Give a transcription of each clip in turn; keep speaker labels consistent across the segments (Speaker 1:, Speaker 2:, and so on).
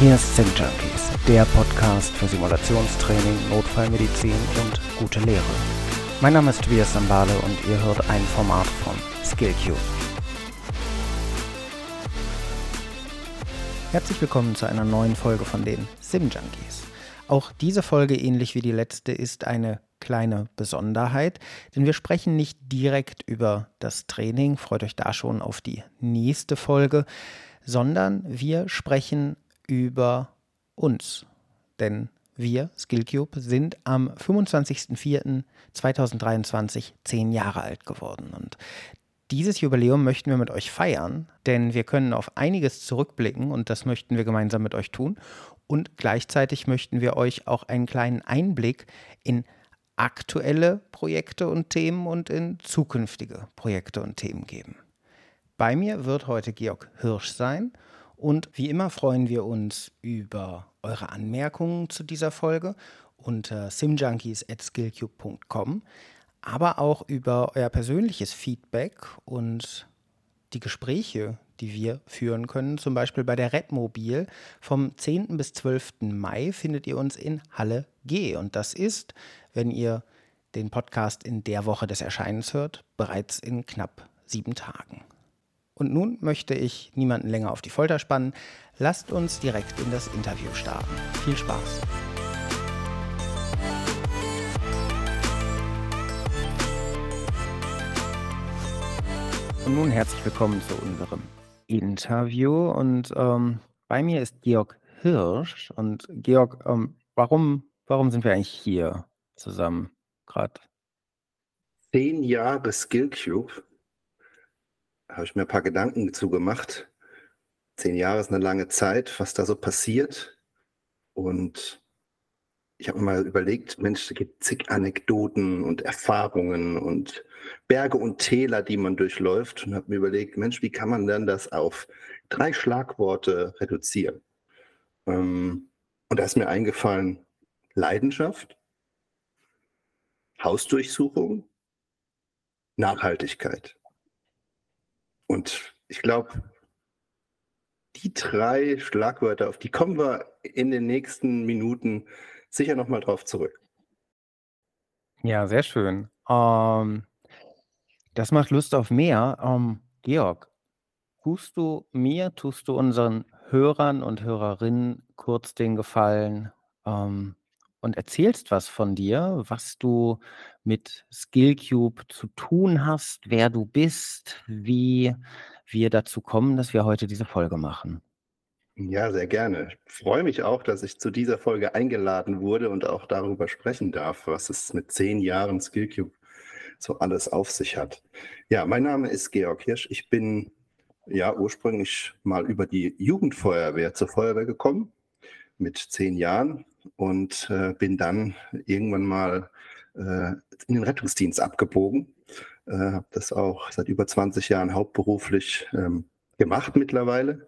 Speaker 1: Hier ist Sim Junkies, der Podcast für Simulationstraining, Notfallmedizin und gute Lehre. Mein Name ist Tobias Sambale und ihr hört ein Format von SkillCube. Herzlich willkommen zu einer neuen Folge von den Sim Junkies. Auch diese Folge, ähnlich wie die letzte, ist eine kleine Besonderheit, denn wir sprechen nicht direkt über das Training, freut euch da schon auf die nächste Folge, sondern wir sprechen über uns. Denn wir, Skillcube, sind am 25.04.2023 zehn Jahre alt geworden. Und dieses Jubiläum möchten wir mit euch feiern, denn wir können auf einiges zurückblicken und das möchten wir gemeinsam mit euch tun. Und gleichzeitig möchten wir euch auch einen kleinen Einblick in aktuelle Projekte und Themen und in zukünftige Projekte und Themen geben. Bei mir wird heute Georg Hirsch sein und wie immer freuen wir uns über eure Anmerkungen zu dieser Folge unter simjunkies.skillcube.com, aber auch über euer persönliches Feedback und die Gespräche, die wir führen können. Zum Beispiel bei der Redmobil vom 10. bis 12. Mai findet ihr uns in Halle G. Und das ist, wenn ihr den Podcast in der Woche des Erscheinens hört, bereits in knapp sieben Tagen. Und nun möchte ich niemanden länger auf die Folter spannen. Lasst uns direkt in das Interview starten. Viel Spaß! Und nun herzlich willkommen zu unserem Interview. Und ähm, bei mir ist Georg Hirsch. Und Georg, ähm, warum, warum sind wir eigentlich hier zusammen gerade?
Speaker 2: Zehn Jahre Skillcube. Habe ich mir ein paar Gedanken gemacht. Zehn Jahre ist eine lange Zeit, was da so passiert. Und ich habe mir mal überlegt, Mensch, es gibt zig Anekdoten und Erfahrungen und Berge und Täler, die man durchläuft und habe mir überlegt, Mensch, wie kann man denn das auf drei Schlagworte reduzieren? Ähm, und da ist mir eingefallen, Leidenschaft, Hausdurchsuchung, Nachhaltigkeit. Und ich glaube, die drei Schlagwörter, auf die kommen wir in den nächsten Minuten sicher nochmal drauf zurück.
Speaker 1: Ja, sehr schön. Ähm, das macht Lust auf mehr. Ähm, Georg, tust du mir, tust du unseren Hörern und Hörerinnen kurz den Gefallen ähm, und erzählst was von dir, was du mit Skillcube zu tun hast, wer du bist, wie wir dazu kommen, dass wir heute diese Folge machen?
Speaker 2: Ja, sehr gerne. Ich freue mich auch, dass ich zu dieser Folge eingeladen wurde und auch darüber sprechen darf, was es mit zehn Jahren Skillcube so alles auf sich hat. Ja, mein Name ist Georg Hirsch. Ich bin ja ursprünglich mal über die Jugendfeuerwehr zur Feuerwehr gekommen mit zehn Jahren und äh, bin dann irgendwann mal äh, in den Rettungsdienst abgebogen. Äh, habe das auch seit über 20 Jahren hauptberuflich ähm, gemacht mittlerweile.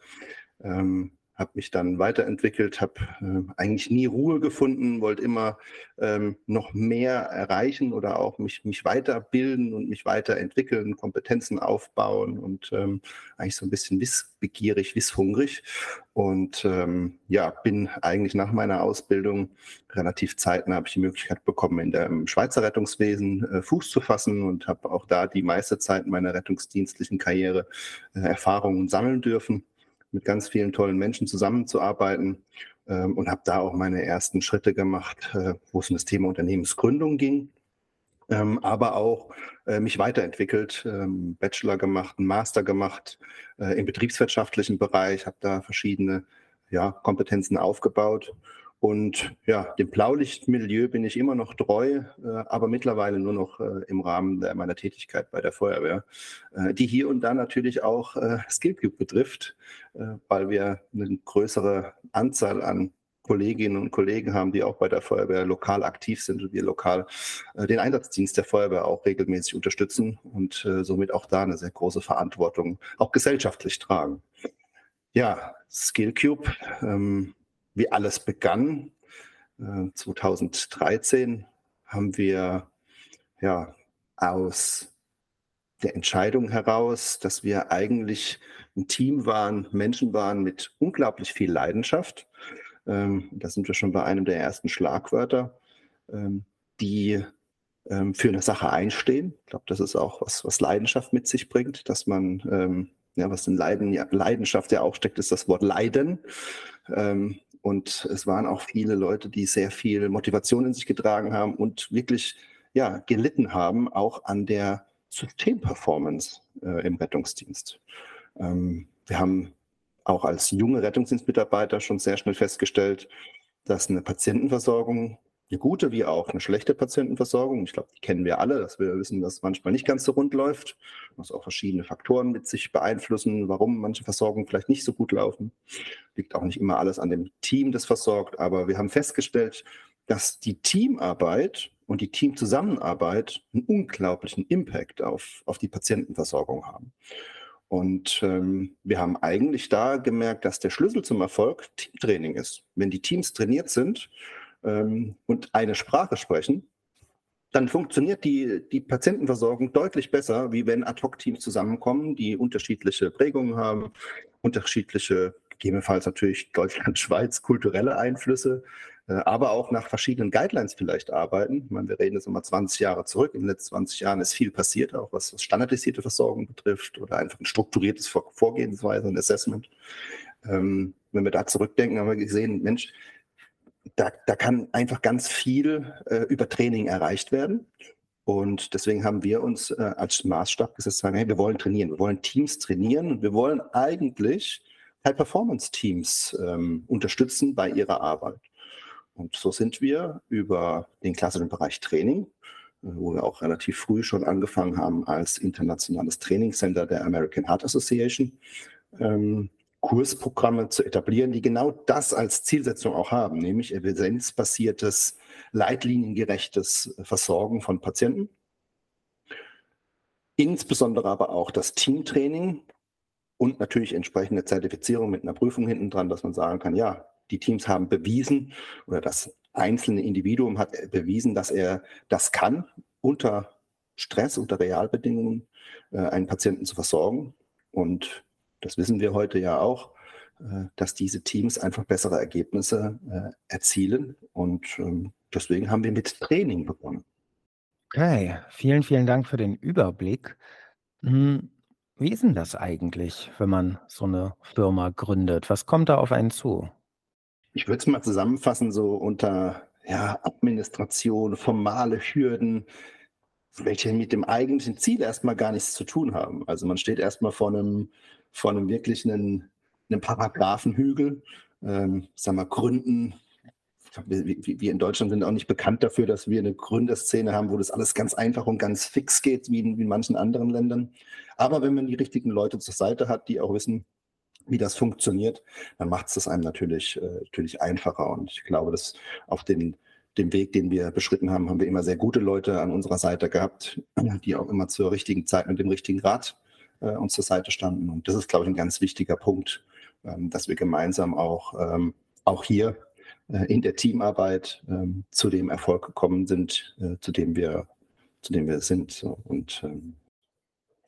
Speaker 2: Ähm, habe mich dann weiterentwickelt, habe äh, eigentlich nie Ruhe gefunden, wollte immer ähm, noch mehr erreichen oder auch mich, mich weiterbilden und mich weiterentwickeln, Kompetenzen aufbauen und ähm, eigentlich so ein bisschen wissbegierig, wisshungrig. Und ähm, ja, bin eigentlich nach meiner Ausbildung relativ zeitnah habe ich die Möglichkeit bekommen, in dem Schweizer Rettungswesen äh, Fuß zu fassen und habe auch da die meiste Zeit meiner rettungsdienstlichen Karriere äh, Erfahrungen sammeln dürfen mit ganz vielen tollen Menschen zusammenzuarbeiten ähm, und habe da auch meine ersten Schritte gemacht, äh, wo es um das Thema Unternehmensgründung ging, ähm, aber auch äh, mich weiterentwickelt, ähm, Bachelor gemacht, einen Master gemacht äh, im betriebswirtschaftlichen Bereich, habe da verschiedene ja, Kompetenzen aufgebaut und ja, dem Blaulichtmilieu bin ich immer noch treu, äh, aber mittlerweile nur noch äh, im Rahmen meiner Tätigkeit bei der Feuerwehr, äh, die hier und da natürlich auch Skillcube betrifft, weil wir eine größere Anzahl an Kolleginnen und Kollegen haben, die auch bei der Feuerwehr lokal aktiv sind und wir lokal den Einsatzdienst der Feuerwehr auch regelmäßig unterstützen und somit auch da eine sehr große Verantwortung auch gesellschaftlich tragen. Ja, Skillcube. Ähm, wie alles begann. 2013 äh, haben wir ja aus der Entscheidung heraus, dass wir eigentlich ein Team waren, Menschen waren mit unglaublich viel Leidenschaft. Ähm, da sind wir schon bei einem der ersten Schlagwörter, ähm, die ähm, für eine Sache einstehen. Ich glaube, das ist auch was, was Leidenschaft mit sich bringt, dass man, ja, was in Leiden, ja, Leidenschaft ja auch steckt, ist das Wort Leiden. Ähm, und es waren auch viele Leute, die sehr viel Motivation in sich getragen haben und wirklich ja, gelitten haben, auch an der Systemperformance äh, im Rettungsdienst. Ähm, wir haben auch als junge Rettungsdienstmitarbeiter schon sehr schnell festgestellt, dass eine Patientenversorgung, eine gute wie auch eine schlechte Patientenversorgung, ich glaube, die kennen wir alle, dass wir wissen, dass manchmal nicht ganz so rund läuft, was auch verschiedene Faktoren mit sich beeinflussen, warum manche Versorgungen vielleicht nicht so gut laufen. Liegt auch nicht immer alles an dem Team, das versorgt, aber wir haben festgestellt, dass die Teamarbeit und die Teamzusammenarbeit einen unglaublichen Impact auf, auf die Patientenversorgung haben. Und ähm, wir haben eigentlich da gemerkt, dass der Schlüssel zum Erfolg Teamtraining ist. Wenn die Teams trainiert sind ähm, und eine Sprache sprechen, dann funktioniert die, die Patientenversorgung deutlich besser, wie wenn Ad-Hoc-Teams zusammenkommen, die unterschiedliche Prägungen haben, unterschiedliche, gegebenenfalls natürlich Deutschland, Schweiz, kulturelle Einflüsse, äh, aber auch nach verschiedenen Guidelines vielleicht arbeiten. Ich meine, wir reden jetzt nochmal 20 Jahre zurück. In den letzten 20 Jahren ist viel passiert, auch was, standardisierte Versorgung betrifft oder einfach ein strukturiertes Vorgehensweise, ein Assessment. Ähm, wenn wir da zurückdenken, haben wir gesehen, Mensch, da, da kann einfach ganz viel äh, über Training erreicht werden. Und deswegen haben wir uns äh, als Maßstab gesetzt, sagen, hey, wir wollen trainieren, wir wollen Teams trainieren und wir wollen eigentlich High-Performance-Teams ähm, unterstützen bei ihrer Arbeit. Und so sind wir über den klassischen Bereich Training, äh, wo wir auch relativ früh schon angefangen haben als internationales Trainingscenter der American Heart Association, ähm, Kursprogramme zu etablieren, die genau das als Zielsetzung auch haben, nämlich evidenzbasiertes, leitliniengerechtes Versorgen von Patienten. Insbesondere aber auch das Teamtraining und natürlich entsprechende Zertifizierung mit einer Prüfung hinten dran, dass man sagen kann, ja, die Teams haben bewiesen oder das einzelne Individuum hat bewiesen, dass er das kann, unter Stress, unter Realbedingungen äh, einen Patienten zu versorgen. Und das wissen wir heute ja auch, äh, dass diese Teams einfach bessere Ergebnisse äh, erzielen. Und ähm, deswegen haben wir mit Training begonnen.
Speaker 1: Okay, vielen, vielen Dank für den Überblick. Hm, wie ist denn das eigentlich, wenn man so eine Firma gründet? Was kommt da auf einen zu?
Speaker 2: Ich würde es mal zusammenfassen, so unter ja, Administration, formale Hürden, welche mit dem eigentlichen Ziel erstmal gar nichts zu tun haben. Also man steht erstmal vor einem, vor einem wirklich einen, einem Paragraphenhügel, ähm, sagen wir, Gründen. Wir, wir in Deutschland sind auch nicht bekannt dafür, dass wir eine Gründerszene haben, wo das alles ganz einfach und ganz fix geht, wie in, wie in manchen anderen Ländern. Aber wenn man die richtigen Leute zur Seite hat, die auch wissen, wie das funktioniert, dann macht es das einem natürlich, äh, natürlich einfacher. Und ich glaube, dass auf den, dem Weg, den wir beschritten haben, haben wir immer sehr gute Leute an unserer Seite gehabt, die auch immer zur richtigen Zeit mit dem richtigen Rat äh, uns zur Seite standen. Und das ist, glaube ich, ein ganz wichtiger Punkt, ähm, dass wir gemeinsam auch, ähm, auch hier äh, in der Teamarbeit ähm, zu dem Erfolg gekommen sind, äh, zu dem wir, zu dem wir sind. So. Und ähm,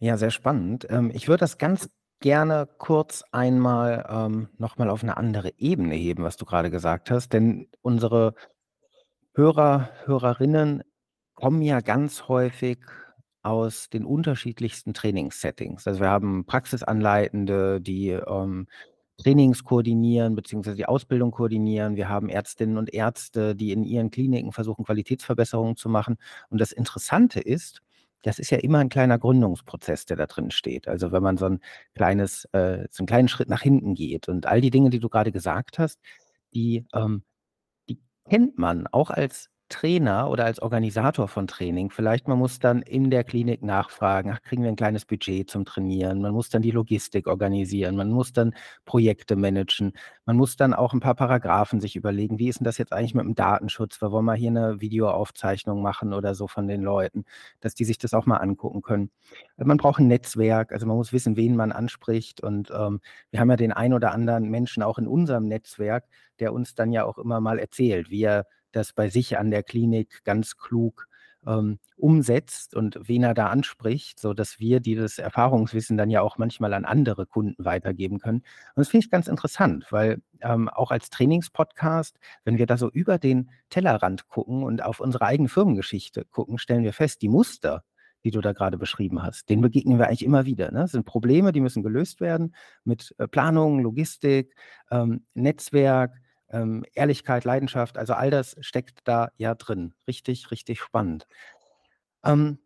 Speaker 1: ja, sehr spannend. Ähm, ich würde das ganz gerne kurz einmal ähm, noch auf eine andere Ebene heben, was du gerade gesagt hast, denn unsere Hörer, Hörerinnen kommen ja ganz häufig aus den unterschiedlichsten Trainingssettings. Also, wir haben Praxisanleitende, die, ähm, Trainings koordinieren beziehungsweise die Ausbildung koordinieren. Wir haben Ärztinnen und Ärzte, die in ihren Kliniken versuchen, Qualitätsverbesserungen zu machen. Und das Interessante ist das ist ja immer ein kleiner Gründungsprozess, der da drin steht. Also, wenn man so ein kleines äh, so 'n kleinen Schritt nach hinten geht und all die Dinge, die du gerade gesagt hast, die, ähm die kennt man auch als Trainer oder als Organisator von Training vielleicht, man muss dann in der Klinik nachfragen: „Ach, kriegen wir ein kleines Budget zum Trainieren?“ Man muss dann die Logistik organisieren, man muss dann Projekte managen. Man muss dann auch ein paar Paragraphen sich überlegen: „Wie ist denn das jetzt eigentlich mit dem Datenschutz? Wir wollen mal hier eine Videoaufzeichnung machen oder so von den Leuten“, dass die sich das auch mal angucken können. Man braucht ein Netzwerk, also man muss wissen, wen man anspricht und, ähm, wir haben ja den ein oder anderen Menschen auch in unserem Netzwerk, der uns dann ja auch immer mal erzählt, wie er das bei sich an der Klinik ganz klug ähm, umsetzt und wen er da anspricht, sodass wir dieses Erfahrungswissen dann ja auch manchmal an andere Kunden weitergeben können. Und das finde ich ganz interessant, weil ähm, auch als Trainingspodcast, wenn wir da so über den Tellerrand gucken und auf unsere eigene Firmengeschichte gucken, stellen wir fest, die Muster, die du da gerade beschrieben hast, denen begegnen wir eigentlich immer wieder. Ne? Das sind Probleme, die müssen gelöst werden mit äh, Planung, Logistik, ähm, Netzwerk, ähm, Ehrlichkeit, Leidenschaft. Also all das steckt da ja drin. Richtig, richtig spannend.
Speaker 2: Ähm,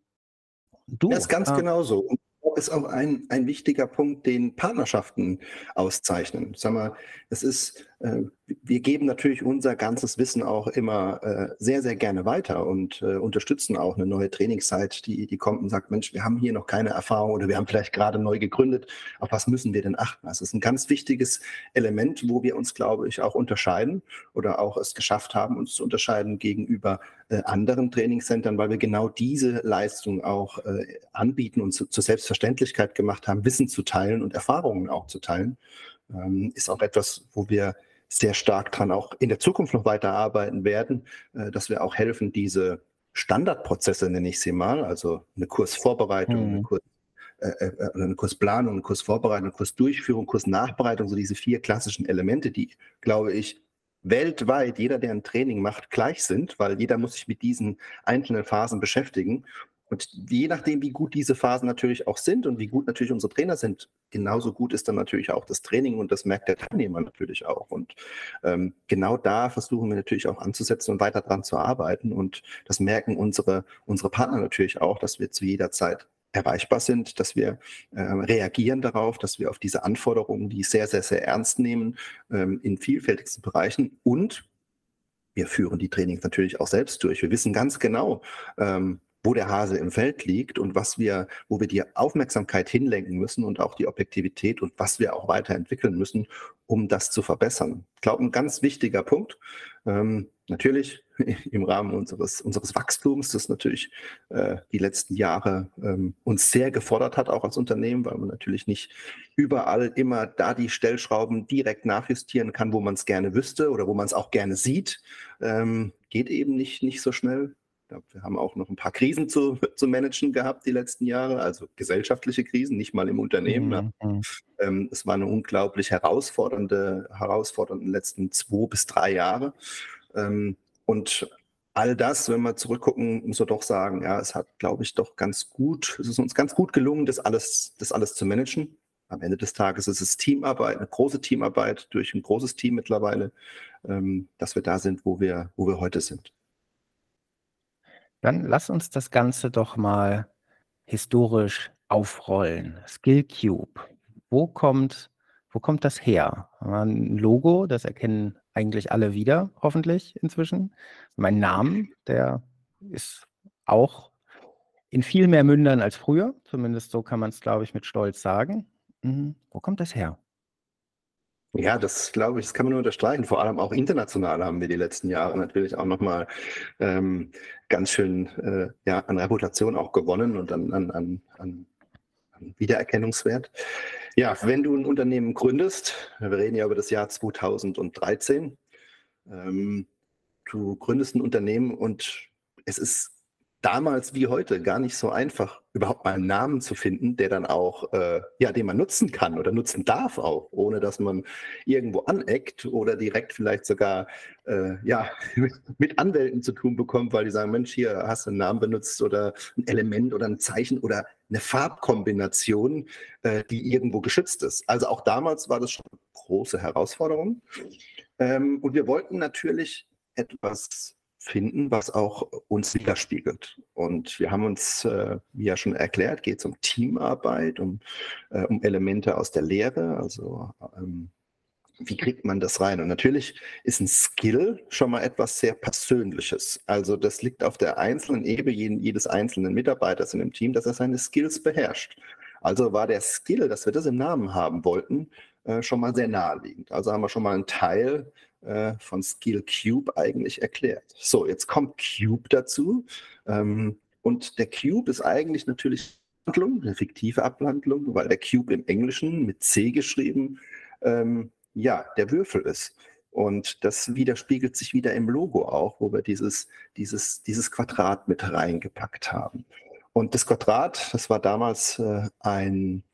Speaker 2: du, das ist ganz äh, genau so. Und ist auch ein, ein wichtiger Punkt, den Partnerschaften auszeichnen. Sag mal, es ist, äh, wir geben natürlich unser ganzes Wissen auch immer äh, sehr, sehr gerne weiter und äh, unterstützen auch eine neue Trainingszeit, die, die kommt und sagt, Mensch, wir haben hier noch keine Erfahrung oder wir haben vielleicht gerade neu gegründet. Auf was müssen wir denn achten? Also es ist ein ganz wichtiges Element, wo wir uns, glaube ich, auch unterscheiden oder auch es geschafft haben, uns zu unterscheiden gegenüber äh, anderen Trainingscentern, weil wir genau diese Leistung auch äh, anbieten und zu, zur Selbstverständlichkeit gemacht haben, Wissen zu teilen und Erfahrungen auch zu teilen. Ähm, ist auch etwas, wo wir sehr stark dran auch in der Zukunft noch weiter arbeiten werden, äh, dass wir auch helfen, diese Standardprozesse, nenne ich sie mal, also eine Kursvorbereitung, mhm. eine, Kurs, äh, äh, eine Kursplanung, eine Kursvorbereitung, Kursdurchführung, Kursnachbereitung, so diese vier klassischen Elemente, die, glaube ich, weltweit jeder, der ein Training macht, gleich sind, weil jeder muss sich mit diesen einzelnen Phasen beschäftigen. Und je nachdem, wie gut diese Phasen natürlich auch sind und wie gut natürlich unsere Trainer sind, genauso gut ist dann natürlich auch das Training und das merkt der Teilnehmer natürlich auch. Und ähm, genau da versuchen wir natürlich auch anzusetzen und weiter dran zu arbeiten. Und das merken unsere, unsere Partner natürlich auch, dass wir zu jeder Zeit erreichbar sind, dass wir äh, reagieren darauf, dass wir auf diese Anforderungen, die sehr, sehr, sehr ernst nehmen, ähm, in vielfältigsten Bereichen und wir führen die Trainings natürlich auch selbst durch. Wir wissen ganz genau, ähm, wo der Hase im Feld liegt und was wir, wo wir die Aufmerksamkeit hinlenken müssen und auch die Objektivität und was wir auch weiterentwickeln müssen, um das zu verbessern. Ich glaube, ein ganz wichtiger Punkt. Ähm, natürlich im Rahmen unseres, unseres Wachstums, das natürlich äh, die letzten Jahre ähm, uns sehr gefordert hat, auch als Unternehmen, weil man natürlich nicht überall immer da die Stellschrauben direkt nachjustieren kann, wo man es gerne wüsste oder wo man es auch gerne sieht. Ähm, geht eben nicht, nicht so schnell. Wir haben auch noch ein paar Krisen zu, zu managen gehabt die letzten Jahre, also gesellschaftliche Krisen, nicht mal im Unternehmen. Mhm. mhm. Ähm, es war eine unglaublich herausfordernde, herausfordernde letzten zwei bis drei Jahre. Ähm, und all das, wenn wir zurückgucken, muss man doch sagen, ja, es hat, glaube ich, doch ganz gut, es ist uns ganz gut gelungen, das alles, das alles zu managen. Am Ende des Tages ist es Teamarbeit, eine große Teamarbeit durch ein großes Team mittlerweile, ähm, dass wir da sind, wo wir, wo wir heute sind.
Speaker 1: Dann lass uns das Ganze doch mal historisch aufrollen. Skillcube. Wo kommt, wo kommt das her? Ein Logo, das erkennen eigentlich alle wieder, hoffentlich inzwischen. Mein Name, der ist auch in viel mehr Mündern als früher. Zumindest so kann man es, glaube ich, mit Stolz sagen. Mhm. Wo kommt das her?
Speaker 2: Ja, das glaube ich, das kann man nur unterstreichen. Vor allem auch international haben wir die letzten Jahre natürlich auch nochmal ähm, ganz schön äh, ja, an Reputation auch gewonnen und an, an, an, an Wiedererkennungswert. Ja, wenn du ein Unternehmen gründest, wir reden ja über das Jahr 2013, ähm, du gründest ein Unternehmen und es ist damals wie heute gar nicht so einfach, überhaupt mal einen Namen zu finden, der dann auch, äh, ja, den man nutzen kann oder nutzen darf auch, ohne dass man irgendwo aneckt oder direkt vielleicht sogar, äh, ja, mit Anwälten zu tun bekommt, weil die sagen, Mensch, hier hast du einen Namen benutzt oder ein Element oder ein Zeichen oder eine Farbkombination, äh, die irgendwo geschützt ist. Also auch damals war das schon eine große Herausforderung. Ähm, und wir wollten natürlich etwas finden, was auch uns widerspiegelt. Und wir haben uns, äh, wie ja schon erklärt, geht es um Teamarbeit, um, äh, um Elemente aus der Lehre, also ähm, wie kriegt man das rein? Und natürlich ist ein Skill schon mal etwas sehr Persönliches. Also das liegt auf der einzelnen Ebene jedes einzelnen Mitarbeiters in dem Team, dass er seine Skills beherrscht. Also war der Skill, dass wir das im Namen haben wollten, äh, schon mal sehr naheliegend. Also haben wir schon mal einen Teil äh, von Skill Cube eigentlich erklärt. So, jetzt kommt Cube dazu. Ähm, und der Cube ist eigentlich natürlich eine fiktive Abhandlung, weil der Cube im Englischen mit C geschrieben, ähm, ja, der Würfel ist. Und das widerspiegelt sich wieder im Logo auch, wo wir dieses, dieses, dieses Quadrat mit reingepackt haben. Und das Quadrat, das war damals äh, ein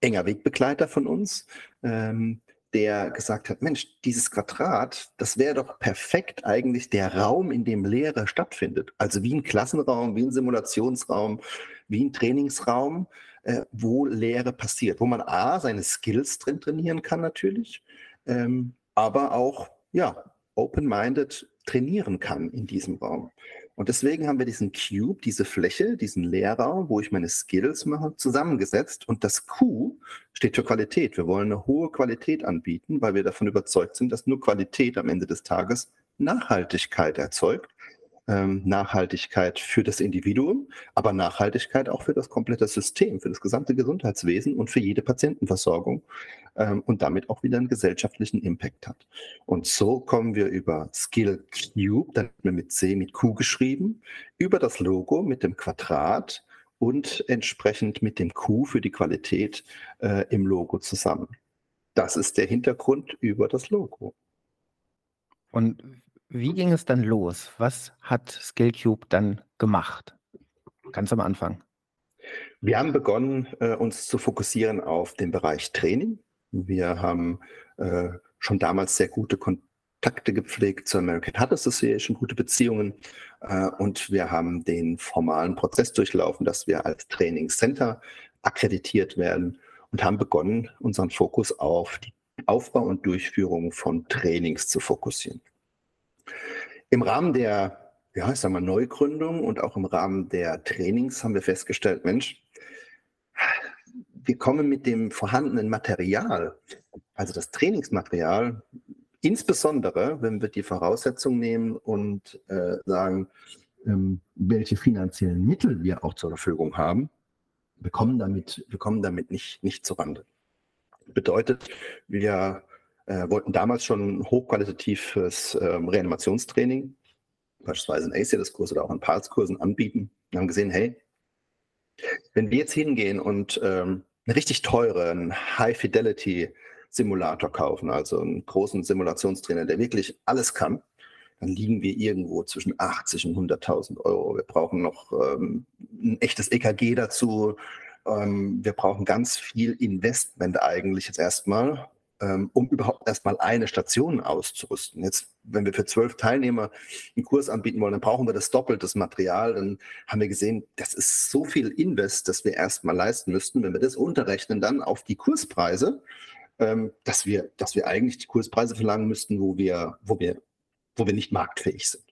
Speaker 2: enger Wegbegleiter von uns, ähm, der gesagt hat, Mensch, dieses Quadrat, das wäre doch perfekt eigentlich der Raum, in dem Lehre stattfindet. Also wie ein Klassenraum, wie ein Simulationsraum, wie ein Trainingsraum, äh, wo Lehre passiert, wo man A, seine Skills drin trainieren kann natürlich, ähm, aber auch, ja, open-minded trainieren kann in diesem Raum. Und deswegen haben wir diesen Cube, diese Fläche, diesen Lehrraum, wo ich meine Skills mache, zusammengesetzt. Und das Q steht für Qualität. Wir wollen eine hohe Qualität anbieten, weil wir davon überzeugt sind, dass nur Qualität am Ende des Tages Nachhaltigkeit erzeugt ähm, Nachhaltigkeit für das Individuum, aber Nachhaltigkeit auch für das komplette System, für das gesamte Gesundheitswesen und für jede Patientenversorgung ähm, und damit auch wieder einen gesellschaftlichen Impact hat. Und so kommen wir über Skill Cube, dann mit C, mit Q geschrieben, über das Logo mit dem Quadrat und entsprechend mit dem Q für die Qualität äh, im Logo zusammen. Das ist der Hintergrund über das Logo.
Speaker 1: Und wie ging es dann los? Was hat Skillcube dann gemacht? Ganz am Anfang.
Speaker 2: Wir haben begonnen, äh, uns zu fokussieren auf den Bereich Training. Wir haben äh, schon damals sehr gute Kontakte gepflegt zur American Heart Association, gute Beziehungen. Äh, und wir haben den formalen Prozess durchlaufen, dass wir als Training Center akkreditiert werden und haben begonnen, unseren Fokus auf die Aufbau und Durchführung von Trainings zu fokussieren. Im Rahmen der, ja, ich sag mal, Neugründung und auch im Rahmen der Trainings haben wir festgestellt, Mensch, wir kommen mit dem vorhandenen Material, also das Trainingsmaterial, insbesondere wenn wir die Voraussetzungen nehmen und äh, sagen, ähm, welche finanziellen Mittel wir auch zur Verfügung haben, wir kommen damit, wir kommen damit nicht, nicht zurande. Bedeutet, wir äh, wollten damals schon hochqualitatives ähm, Reanimationstraining, beispielsweise in ACLS-Kurs oder auch in PALS-Kursen anbieten. Wir haben gesehen, hey, wenn wir jetzt hingehen und ähm, einen richtig teuren High-Fidelity-Simulator kaufen, also einen großen Simulationstrainer, der wirklich alles kann, dann liegen wir irgendwo zwischen 80 und 100.000 Euro. Wir brauchen noch ähm, ein echtes EKG dazu. Ähm, wir brauchen ganz viel Investment eigentlich jetzt erstmal, um überhaupt erstmal eine Station auszurüsten. Jetzt, wenn wir für zwölf Teilnehmer einen Kurs anbieten wollen, dann brauchen wir das doppelte Material. Dann haben wir gesehen, das ist so viel Invest, das wir erstmal leisten müssten. Wenn wir das unterrechnen, dann auf die Kurspreise, ähm, dass wir, dass wir eigentlich die Kurspreise verlangen müssten, wo wir, wo wir, wo wir nicht marktfähig sind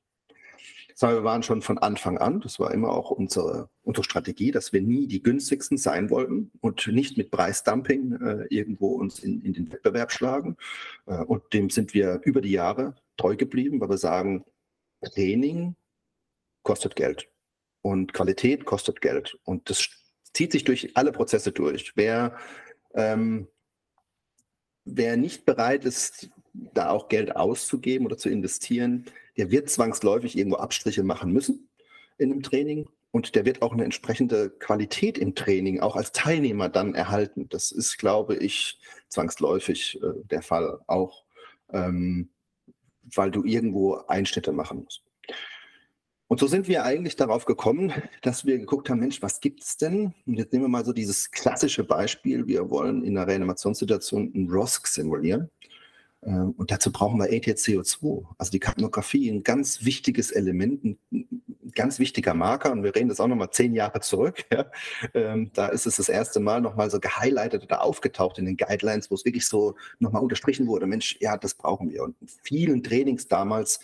Speaker 2: sondern wir waren schon von Anfang an, das war immer auch unsere, unsere Strategie, dass wir nie die günstigsten sein wollten und nicht mit Preisdumping äh, irgendwo uns in, in, den Wettbewerb schlagen. Äh, und dem sind wir über die Jahre treu geblieben, weil wir sagen, Training kostet Geld und Qualität kostet Geld. Und das zieht sich durch alle Prozesse durch. Wer, ähm, wer nicht bereit ist, da auch Geld auszugeben oder zu investieren, der wird zwangsläufig irgendwo Abstriche machen müssen in einem Training und der wird auch eine entsprechende Qualität im Training auch als Teilnehmer dann erhalten. Das ist, glaube ich, zwangsläufig äh, der Fall auch, ähm, weil du irgendwo Einschnitte machen musst. Und so sind wir eigentlich darauf gekommen, dass wir geguckt haben, Mensch, was gibt es denn? Und jetzt nehmen wir mal so dieses klassische Beispiel, wir wollen in einer Reanimationssituation einen ROSC simulieren. Ähm, und dazu brauchen wir ATCO2, also die Kapnographie, ein ganz wichtiges Element, ein ganz wichtiger Marker. Und wir reden das auch nochmal zehn Jahre zurück. Ja. Ähm, da ist es das erste Mal nochmal so gehighlightet oder aufgetaucht in den Guidelines, wo es wirklich so nochmal unterstrichen wurde, Mensch, ja, das brauchen wir. Und in vielen Trainings damals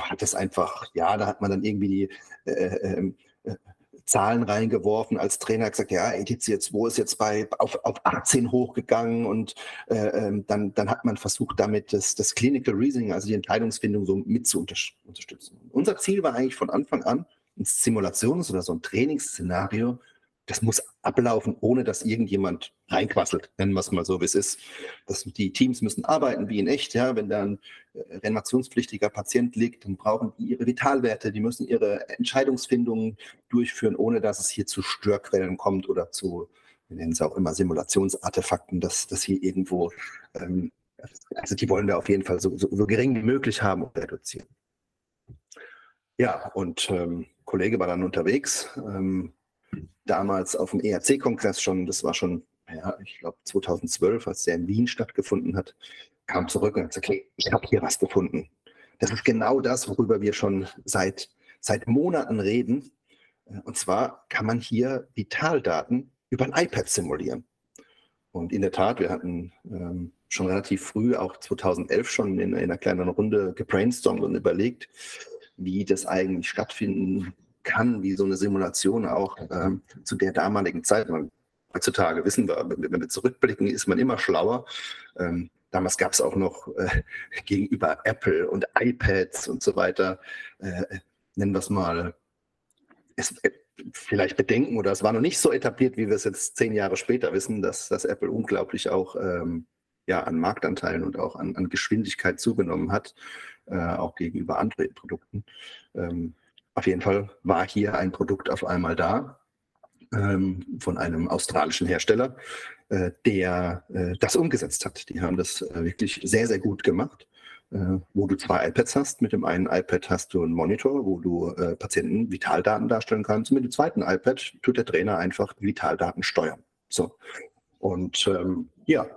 Speaker 2: hat das einfach, ja, da hat man dann irgendwie die äh, äh, äh Zahlen reingeworfen als Trainer, gesagt, ja, ETC2 ist jetzt bei auf, auf 18 hochgegangen und äh, ähm, dann, dann hat man versucht, damit das, das Clinical Reasoning, also die Entscheidungsfindung so mit zu unterstützen. Unser Ziel war eigentlich von Anfang an, ein Simulations- oder so ein Trainingsszenario das muss ablaufen, ohne dass irgendjemand reinquasselt, nennen wir es mal so, wie es ist. Das, die Teams müssen arbeiten wie in echt. Ja? Wenn da ein äh, reanimationspflichtiger Patient liegt, dann brauchen die ihre Vitalwerte, die müssen ihre Entscheidungsfindungen durchführen, ohne dass es hier zu Störquellen kommt oder zu, wir nennen es auch immer Simulationsartefakten, dass, dass hier irgendwo ähm, also die wollen wir auf jeden Fall so, so, so gering wie möglich haben und reduzieren. Ja, und ähm, Kollege war dann unterwegs, ähm, damals auf dem ERC-Kongress schon, das war schon, ja, ich glaube 2012, als der in Wien stattgefunden hat, kam zurück und hat gesagt, okay, ich habe hier was gefunden. Das ist genau das, worüber wir schon seit, seit Monaten reden. Und zwar kann man hier Vitaldaten über ein iPad simulieren. Und in der Tat, wir hatten ähm, schon relativ früh, auch 2011 schon in, in einer kleinen Runde gebrainstormt und überlegt, wie das eigentlich stattfinden kann, wie so eine Simulation auch ähm, zu der damaligen Zeit. Man, heutzutage wissen wir, wenn wir zurückblicken, ist man immer schlauer. Ähm, damals gab es auch noch äh, gegenüber Apple und iPads und so weiter, äh, nennen wir es mal, es, äh, vielleicht Bedenken oder es war noch nicht so etabliert, wie wir es jetzt zehn Jahre später wissen, dass, dass Apple unglaublich auch ähm, ja, an Marktanteilen und auch an, an Geschwindigkeit zugenommen hat, äh, auch gegenüber Android-Produkten. Ähm, auf jeden Fall war hier ein Produkt auf einmal da ähm, von einem australischen Hersteller, äh, der äh, das umgesetzt hat. Die haben das äh, wirklich sehr, sehr gut gemacht. Äh, wo du zwei iPads hast. Mit dem einen iPad hast du einen Monitor, wo du äh, Patienten Vitaldaten darstellen kannst. Mit dem zweiten iPad tut der Trainer einfach Vitaldaten steuern. So. Und ähm, ja,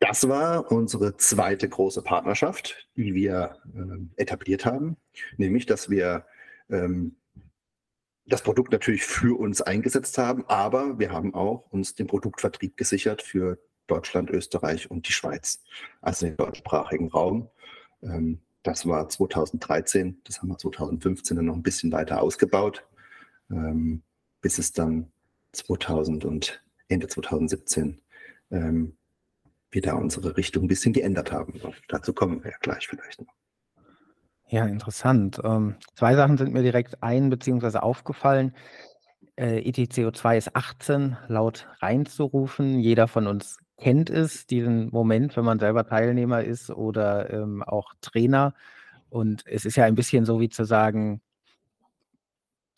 Speaker 2: das war unsere zweite große Partnerschaft, die wir äh, etabliert haben, nämlich dass wir ähm, das Produkt natürlich für uns eingesetzt haben, aber wir haben auch uns den Produktvertrieb gesichert für Deutschland, Österreich und die Schweiz, also den deutschsprachigen Raum. Ähm, das war 2013, das haben wir 2015 dann noch ein bisschen weiter ausgebaut, ähm, bis es dann 2000 und Ende 2017 ähm, wieder unsere Richtung ein bisschen geändert haben. Dazu kommen wir ja gleich vielleicht noch.
Speaker 1: Ja, interessant. Ähm, zwei Sachen sind mir direkt ein bzw. aufgefallen. Äh, ETCO2 ist 18 laut reinzurufen. Jeder von uns kennt es, diesen Moment, wenn man selber Teilnehmer ist oder ähm, auch Trainer. Und es ist ja ein bisschen so wie zu sagen,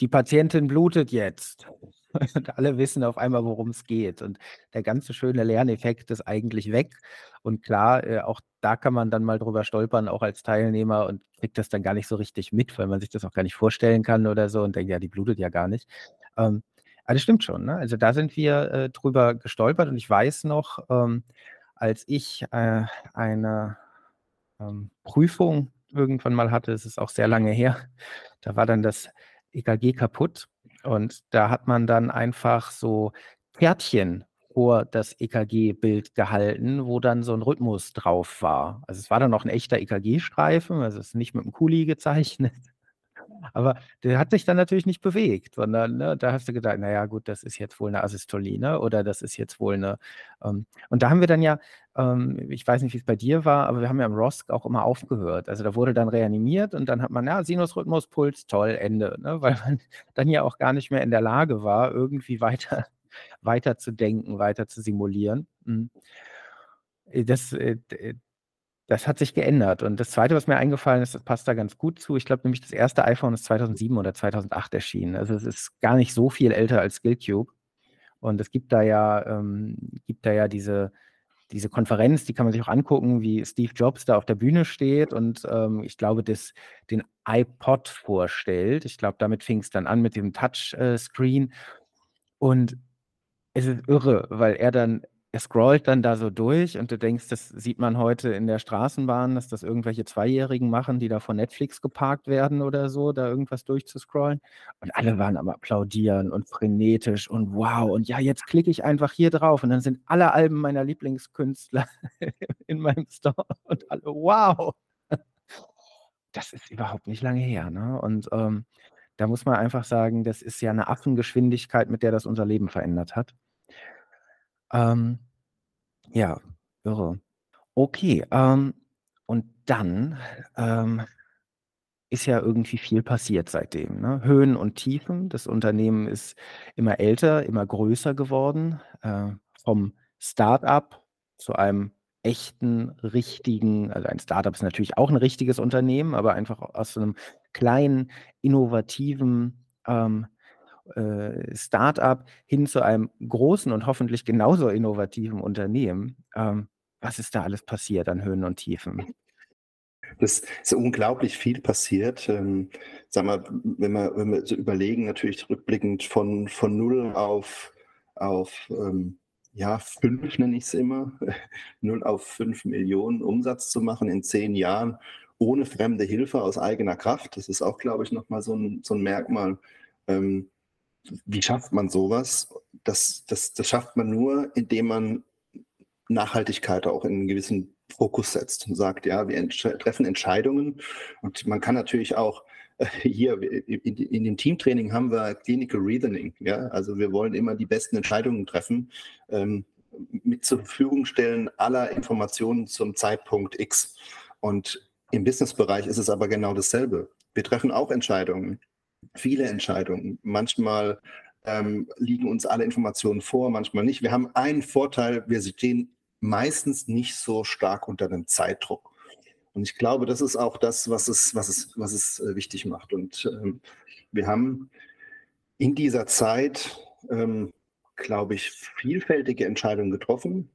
Speaker 1: die Patientin blutet jetzt. Und alle wissen auf einmal, worum es geht. Und der ganze schöne Lerneffekt ist eigentlich weg. Und klar, äh, auch da kann man dann mal drüber stolpern, auch als Teilnehmer und kriegt das dann gar nicht so richtig mit, weil man sich das auch gar nicht vorstellen kann oder so und denkt, ja, die blutet ja gar nicht. Ähm, aber das stimmt schon, ne? Also, da sind wir, äh, drüber gestolpert und ich weiß noch, ähm, als ich, äh, eine, ähm, Prüfung irgendwann mal hatte, es ist auch sehr lange her, da war dann das EKG kaputt und da hat man dann einfach so Kärtchen vor das EKG-Bild gehalten, wo dann so ein Rhythmus drauf war. Also, es war dann noch ein echter EKG-Streifen, also, es ist nicht mit dem Kuli gezeichnet. Aber der hat sich dann natürlich nicht bewegt, sondern, ne, da hast du gedacht: „Na ja, gut, das ist jetzt wohl eine Asystolie, oder das ist jetzt wohl eine“ ähm, und da haben wir dann ja ähm, ich weiß nicht, wie es bei dir war, aber wir haben ja im ROSC auch immer aufgehört. Also, da wurde dann reanimiert und dann hat man, ja, Sinusrhythmus, Puls, toll, Ende, ne? Weil man dann ja auch gar nicht mehr in der Lage war, irgendwie weiter weiter zu denken, weiter zu simulieren. Mhm. Äh, das, äh, äh das hat sich geändert. Und das Zweite, was mir eingefallen ist, das passt da ganz gut zu. Ich glaube nämlich, das erste iPhone ist 2007 oder 2008 erschienen. Also es ist gar nicht so viel älter als Skillcube. Und es gibt da ja, ähm, gibt da ja diese, diese Konferenz, die kann man sich auch angucken, wie Steve Jobs da auf der Bühne steht und ähm, ich glaube, das den iPod vorstellt. Ich glaube, damit fing es dann an mit dem Touchscreen. Und es ist irre, weil er dann er scrollt dann da so durch und du denkst, das sieht man heute in der Straßenbahn, dass das irgendwelche Zweijährigen machen, die da von Netflix geparkt werden oder so, da irgendwas durchzuscrollen. Und alle waren am Applaudieren und frenetisch und wow. Und ja, jetzt klicke ich einfach hier drauf und dann sind alle Alben meiner Lieblingskünstler in meinem Store und alle, wow. Das ist überhaupt nicht lange her. Ne? Und ähm, da muss man einfach sagen, das ist ja eine Affengeschwindigkeit, mit der das unser Leben verändert hat. Ähm, ja, irre. Okay, ähm, und dann, ähm, ist ja irgendwie viel passiert seitdem, ne? Höhen und Tiefen. Das Unternehmen ist immer älter, immer größer geworden, äh, vom Start-up zu einem echten, richtigen also ein Start-up ist natürlich auch ein richtiges Unternehmen, aber einfach aus einem kleinen, innovativen, ähm, äh, Start-up hin zu einem großen und hoffentlich genauso innovativen Unternehmen. Ähm, Was ist da alles passiert an Höhen und Tiefen?
Speaker 2: Das ist unglaublich viel passiert. Ähm, sag mal, wenn wir, wenn wir so überlegen, natürlich rückblickend von, von null auf, auf ähm, ja, fünf nenne ich es immer, null auf fünf Millionen Umsatz zu machen in zehn Jahren ohne fremde Hilfe aus eigener Kraft. Das ist auch, glaube ich, nochmal so ein, so ein Merkmal. Ähm, wie schafft man sowas? Das, das, das schafft man nur, indem man Nachhaltigkeit auch in einen gewissen Fokus setzt und sagt, ja, wir entsch treffen Entscheidungen und man kann natürlich auch äh, hier in, in, dem Teamtraining haben wir Clinical Reasoning, ja, also wir wollen immer die besten Entscheidungen treffen, ähm, mit zur Verfügung stellen aller Informationen zum Zeitpunkt X und im Businessbereich ist es aber genau dasselbe. Wir treffen auch Entscheidungen, viele Entscheidungen. Manchmal ähm, liegen uns alle Informationen vor, manchmal nicht. Wir haben einen Vorteil, wir stehen meistens nicht so stark unter einem Zeitdruck. Und ich glaube, das ist auch das, was es, was es, was es äh, wichtig macht. Und ähm, wir haben in dieser Zeit, ähm, glaube ich, vielfältige Entscheidungen getroffen.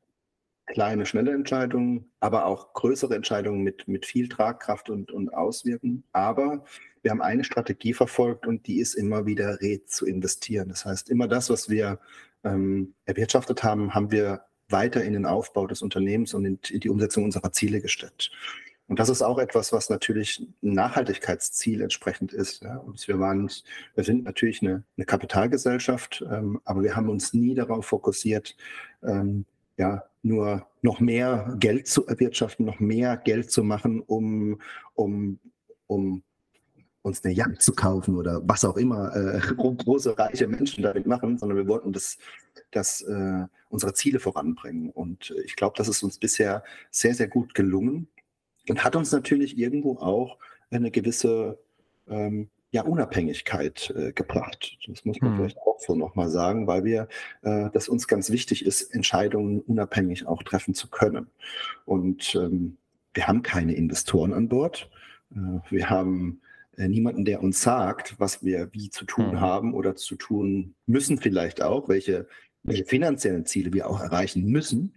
Speaker 2: Kleine, schnelle Entscheidungen, aber auch größere Entscheidungen mit, mit viel Tragkraft und, und Auswirkungen. Aber wir haben eine Strategie verfolgt und die ist immer wieder re zu investieren. Das heißt, immer das, was wir ähm, erwirtschaftet haben, haben wir weiter in den Aufbau des Unternehmens und in die Umsetzung unserer Ziele gesteckt. Und das ist auch etwas, was natürlich ein Nachhaltigkeitsziel entsprechend ist. Ja. Und wir, waren, wir sind natürlich eine, eine Kapitalgesellschaft, ähm, aber wir haben uns nie darauf fokussiert, ähm, ja, nur noch mehr Geld zu erwirtschaften, noch mehr Geld zu machen, um, um, um uns eine Yacht zu kaufen oder was auch immer äh, große, reiche Menschen damit machen, sondern wir wollten das, das, äh, unsere Ziele voranbringen. Und ich glaube, das ist uns bisher sehr, sehr gut gelungen und hat uns natürlich irgendwo auch eine gewisse ähm, ja, Unabhängigkeit äh, gebracht. Das muss man hm. vielleicht auch so nochmal sagen, weil wir, äh, dass uns ganz wichtig ist, Entscheidungen unabhängig auch treffen zu können. Und ähm, wir haben keine Investoren an Bord. Äh, wir haben äh, niemanden, der uns sagt, was wir wie zu tun mhm. haben oder zu tun müssen, vielleicht auch, welche, welche finanziellen Ziele wir auch erreichen müssen.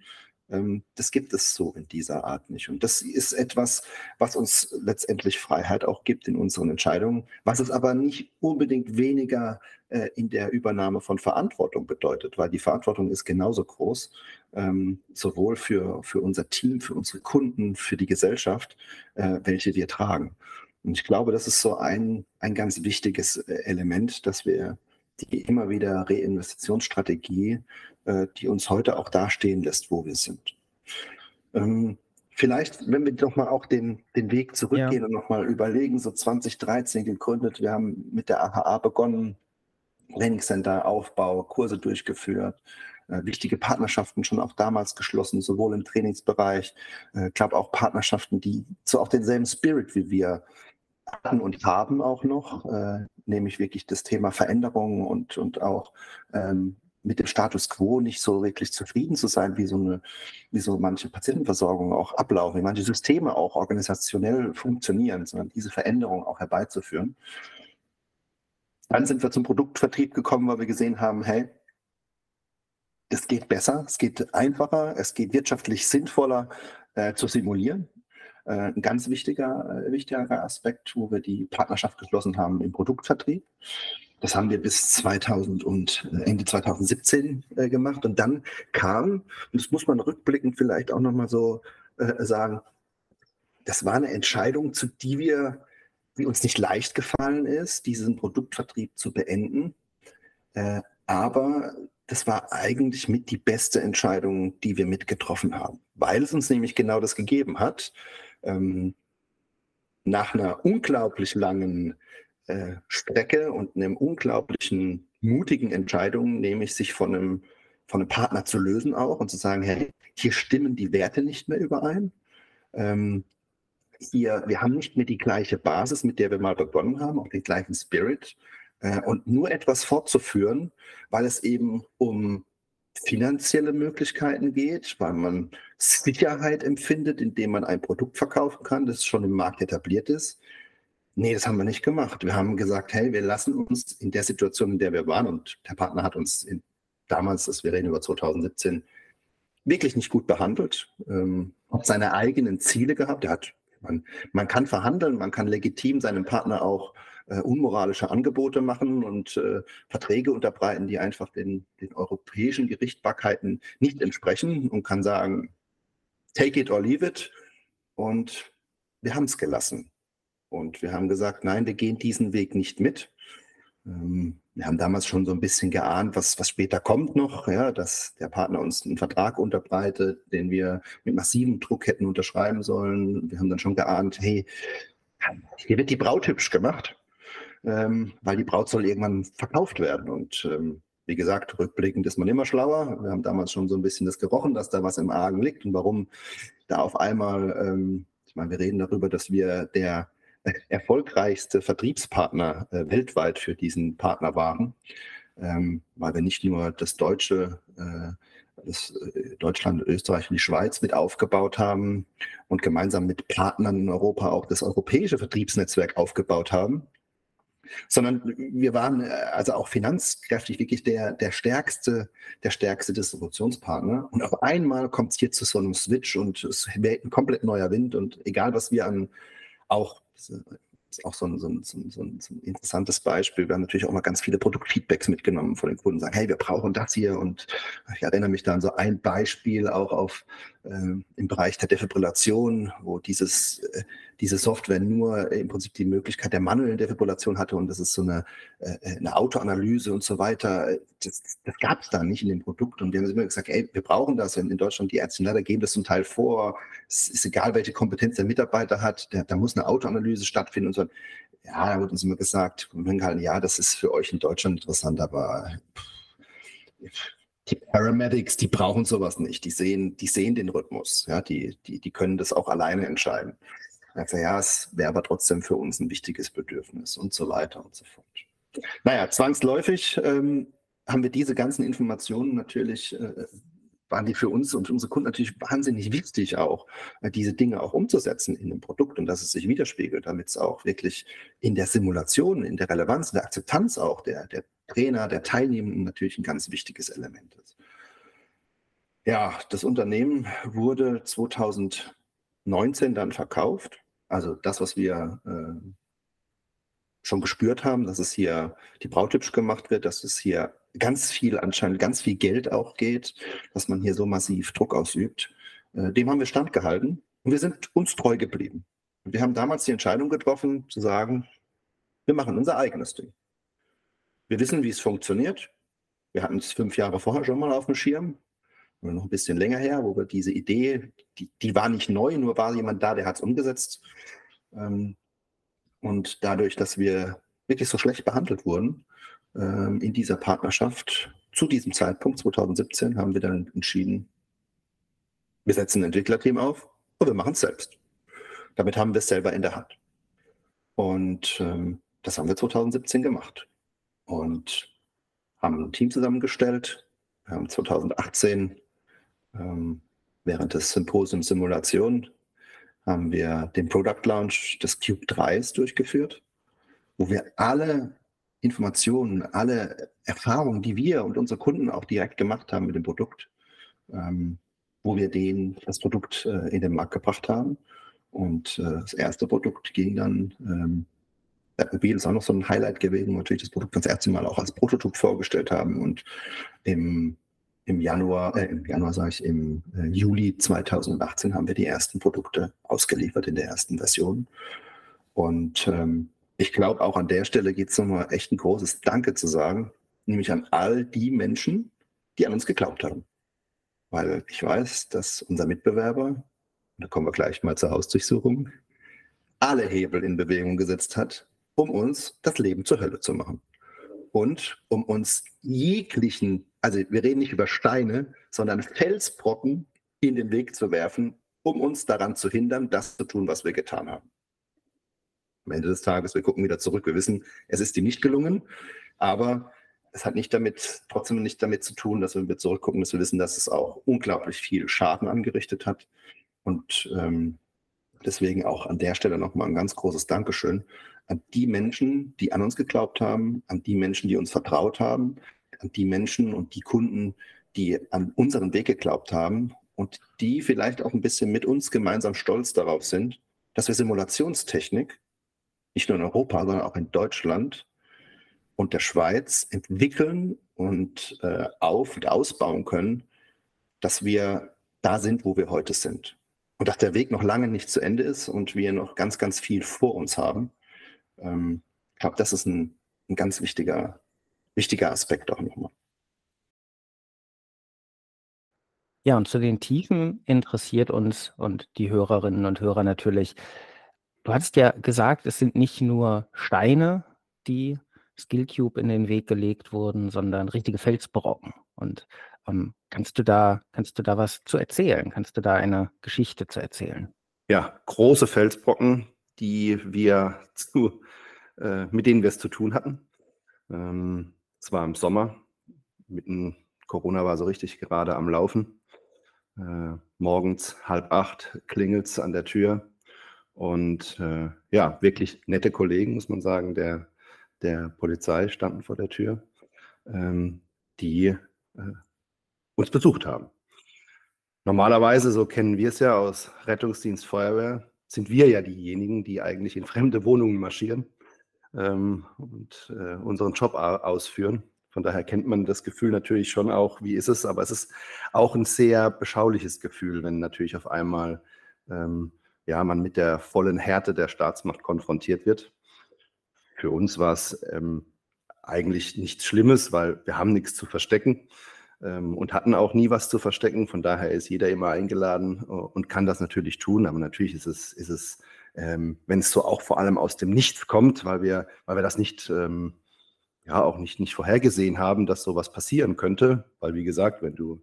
Speaker 2: Ähm, das gibt es so in dieser Art nicht. Und das ist etwas, was uns letztendlich Freiheit auch gibt in unseren Entscheidungen, was es aber nicht unbedingt weniger äh, in der Übernahme von Verantwortung bedeutet, weil die Verantwortung ist genauso groß, ähm, sowohl für, für unser Team, für unsere Kunden, für die Gesellschaft, äh, welche wir tragen. Und ich glaube, das ist so ein, ein ganz wichtiges äh, Element, dass wir die immer wieder Reinvestitionsstrategie, äh, die uns heute auch dastehen lässt, wo wir sind. Ähm, vielleicht, wenn wir doch mal auch den, den Weg zurückgehen ja. und nochmal überlegen, so 2013 gegründet, wir haben mit der AHA begonnen, Trainingscenter, Aufbau, Kurse durchgeführt, äh, wichtige Partnerschaften schon auch damals geschlossen, sowohl im Trainingsbereich, ich äh, glaube auch Partnerschaften, die so auch denselben Spirit wie wir hatten und haben auch noch, äh, nämlich wirklich das Thema Veränderungen und, und auch ähm, mit dem Status quo nicht so wirklich zufrieden zu sein, wie so, eine, wie so manche Patientenversorgung auch ablaufen, wie manche Systeme auch organisationell funktionieren, sondern diese Veränderung auch herbeizuführen. Dann sind wir zum Produktvertrieb gekommen, weil wir gesehen haben, hey, es geht besser, es geht einfacher, es geht wirtschaftlich sinnvoller äh, zu simulieren. Äh, ein ganz wichtiger, äh, wichtiger Aspekt, wo wir die Partnerschaft geschlossen haben im Produktvertrieb. Das haben wir bis 2000 und äh, Ende 2017 gemacht. Und dann kam, und das muss man rückblickend vielleicht auch nochmal so sagen, das war eine Entscheidung, zu die wir, die uns nicht leicht gefallen ist, diesen Produktvertrieb zu beenden. aber das war eigentlich mit die beste Entscheidung, die wir mitgetroffen haben, weil es uns nämlich genau das gegeben hat ähm, nach einer unglaublich langen äh, Strecke und einem unglaublichen mutigen Entscheidung, nämlich sich von einem, von einem Partner zu lösen auch und zu sagen, hey, hier stimmen die Werte nicht mehr überein. Ähm, hier, wir haben nicht mehr die gleiche Basis, mit der wir mal begonnen haben, auch den gleichen Spirit. Äh, und nur etwas fortzuführen, weil es eben um finanzielle Möglichkeiten geht, weil man Sicherheit empfindet, indem man ein Produkt verkaufen kann, das schon im Markt etabliert ist. Nee, das haben wir nicht gemacht. Wir haben gesagt, hey, wir lassen uns in der Situation, in der wir waren, und der Partner hat uns in, damals, das wir reden über 2017, wirklich nicht gut behandelt, ähm, hat seine eigenen Ziele gehabt. Er hat, man, man kann verhandeln, man kann legitim seinem Partner auch äh, unmoralische Angebote machen und äh, Verträge unterbreiten, die einfach den, den europäischen Gerichtbarkeiten nicht entsprechen und kann sagen, take it or leave it. Und wir haben es gelassen. Und wir haben gesagt, nein, wir gehen diesen Weg nicht mit. Ähm, wir haben damals schon so ein bisschen geahnt, was, was später kommt noch, ja, dass der Partner uns einen Vertrag unterbreitet, den wir mit massivem Druck hätten unterschreiben sollen. Wir haben dann schon geahnt, hey, hier wird die Braut hübsch gemacht, ähm, weil die Braut soll irgendwann verkauft werden. Und ähm, wie gesagt, rückblickend ist man immer schlauer. Wir haben damals schon so ein bisschen das gerochen, dass da was im Argen liegt und warum da auf einmal, ähm, ich meine, wir reden darüber, dass wir der erfolgreichste Vertriebspartner äh, weltweit für diesen Partner waren, ähm, weil wir nicht nur das deutsche, äh, das äh, Deutschland, Österreich und die Schweiz mit aufgebaut haben und gemeinsam mit Partnern in Europa auch das europäische Vertriebsnetzwerk aufgebaut haben, sondern wir waren äh, also auch finanzkräftig wirklich der, der stärkste, der stärkste Distributionspartner. Und auf einmal kommt es hier zu so einem Switch und es wählt ein komplett neuer Wind und egal was wir an auch ist auch so ein, so, ein, so, ein, so ein, interessantes Beispiel. Wir haben natürlich auch mal ganz viele Produktfeedbacks mitgenommen von den Kunden, sagen, hey, wir brauchen das hier. Und ich erinnere mich da an so ein Beispiel auch auf äh, im Bereich der Defibrillation, wo dieses, äh, diese Software nur im Prinzip die Möglichkeit der manuellen Defibrillation hatte und das ist so eine, äh, eine Autoanalyse und so weiter. Das, das gab es da nicht in dem Produkt. Und wir haben immer gesagt, ey, wir brauchen das. In, Deutschland, die Ärzte leider geben das zum Teil vor. Es ist egal, welche Kompetenz der Mitarbeiter hat, da muss eine Autoanalyse stattfinden und so ja, da wurde uns immer gesagt, ja, das ist für euch in Deutschland interessant, aber die Paramedics, die brauchen sowas nicht. Die sehen, die sehen den Rhythmus. Ja, die, die, die können das auch alleine entscheiden. Also, ja, es wäre aber trotzdem für uns ein wichtiges Bedürfnis und so weiter und so fort. Naja, zwangsläufig ähm, haben wir diese ganzen Informationen natürlich äh, waren die für uns und unsere Kunden natürlich wahnsinnig wichtig, auch äh, diese Dinge auch umzusetzen in dem Produkt und dass es sich widerspiegelt, damit es auch wirklich in der Simulation, in der Relevanz, in der Akzeptanz auch der, der Trainer, der Teilnehmenden natürlich ein ganz wichtiges Element ist. Ja, das Unternehmen wurde 2019 dann verkauft. Also das, was wir äh, schon gespürt haben, dass es hier die Braut hübsch gemacht wird, dass es hier ganz viel anscheinend, ganz viel Geld auch geht, dass man hier so massiv Druck ausübt. Äh, dem haben wir standgehalten und wir sind uns treu geblieben. Wir haben damals die Entscheidung getroffen, zu sagen, wir machen unser eigenes Ding. Wir wissen, wie es funktioniert. Wir hatten es fünf Jahre vorher schon mal auf dem Schirm, noch ein bisschen länger her, wo wir diese Idee, die, die war nicht neu, nur war jemand da, der hat es umgesetzt. Ähm, und dadurch, dass wir wirklich so schlecht behandelt wurden ähm, in dieser Partnerschaft, zu diesem Zeitpunkt, 2017, haben wir dann entschieden, wir setzen ein Entwicklerteam auf und wir machen es selbst. Damit haben wir es selber in der Hand. Und ähm, das haben wir 2017 gemacht. Und haben ein Team zusammengestellt. Wir haben 2018 ähm, während des Symposiums Simulation haben wir den Product Launch des Cube 3s durchgeführt, wo wir alle Informationen, alle Erfahrungen, die wir und unsere Kunden auch direkt gemacht haben mit dem Produkt, ähm, wo wir den, das Produkt äh, in den Markt gebracht haben. Und äh, das erste Produkt ging dann, ähm, Mobil ist auch noch so ein Highlight gewesen, wo natürlich das Produkt das erste Mal auch als Prototyp vorgestellt haben und im im Januar, äh, im Januar sage ich, im äh, Juli 2018 haben wir die ersten Produkte ausgeliefert in der ersten Version. Und ähm, ich glaube, auch an der Stelle geht es nochmal echt ein großes Danke zu sagen, nämlich an all die Menschen, die an uns geglaubt haben. Weil ich weiß, dass unser Mitbewerber, da kommen wir gleich mal zur Hausdurchsuchung, alle Hebel in Bewegung gesetzt hat, um uns das Leben zur Hölle zu machen. Und um uns jeglichen also wir reden nicht über Steine, sondern Felsbrocken in den Weg zu werfen, um uns daran zu hindern, das zu tun, was wir getan haben. Am Ende des Tages, wir gucken wieder zurück, wir wissen, es ist ihm nicht gelungen, aber es hat nicht damit, trotzdem nicht damit zu tun, dass wir zurückgucken, dass wir wissen, dass es auch unglaublich viel Schaden angerichtet hat. Und ähm, deswegen auch an der Stelle nochmal ein ganz großes Dankeschön an die Menschen, die an uns geglaubt haben, an die Menschen, die uns vertraut haben, die Menschen und die Kunden, die an unseren Weg geglaubt haben und die vielleicht auch ein bisschen mit uns gemeinsam stolz darauf sind, dass wir Simulationstechnik nicht nur in Europa, sondern auch in Deutschland und der Schweiz entwickeln und äh, auf- und ausbauen können, dass wir da sind, wo wir heute sind. Und dass der Weg noch lange nicht zu Ende ist und wir noch ganz, ganz viel vor uns haben. Ähm, ich glaube, das ist ein, ein ganz wichtiger, wichtiger Aspekt auch nochmal.
Speaker 1: Ja, und zu den Tiefen interessiert uns und die Hörerinnen und Hörer natürlich. Du hattest ja gesagt, es sind nicht nur Steine, die Skillcube in den Weg gelegt wurden, sondern richtige Felsbrocken. Und ähm, kannst du da, kannst du da was zu erzählen? Kannst du da eine Geschichte zu erzählen?
Speaker 2: Ja, große Felsbrocken, die wir zu, äh, mit denen wir es zu tun hatten. Ähm, es war im Sommer, mitten Corona war so richtig gerade am Laufen. Äh, morgens halb acht klingelt es an der Tür. Und äh, ja, wirklich nette Kollegen, muss man sagen, der, der Polizei standen vor der Tür, ähm, die äh, uns besucht haben. Normalerweise, so kennen wir es ja aus Rettungsdienst, Feuerwehr, sind wir ja diejenigen, die eigentlich in fremde Wohnungen marschieren ähm, und äh, unseren Job ausführen. Von daher kennt man das Gefühl natürlich schon auch, wie ist es, aber es ist auch ein sehr beschauliches Gefühl, wenn natürlich auf einmal ähm, ja, man mit der vollen Härte der Staatsmacht konfrontiert wird. Für uns war es ähm, eigentlich nichts Schlimmes, weil wir haben nichts zu verstecken ähm, und hatten auch nie was zu verstecken. Von daher ist jeder immer eingeladen äh, und kann das natürlich tun. Aber natürlich ist es, ist es ähm, wenn es so auch vor allem aus dem Nichts kommt, weil wir, weil wir das nicht ähm, ja auch nicht, nicht vorhergesehen haben, dass sowas passieren könnte. Weil, wie gesagt, wenn du,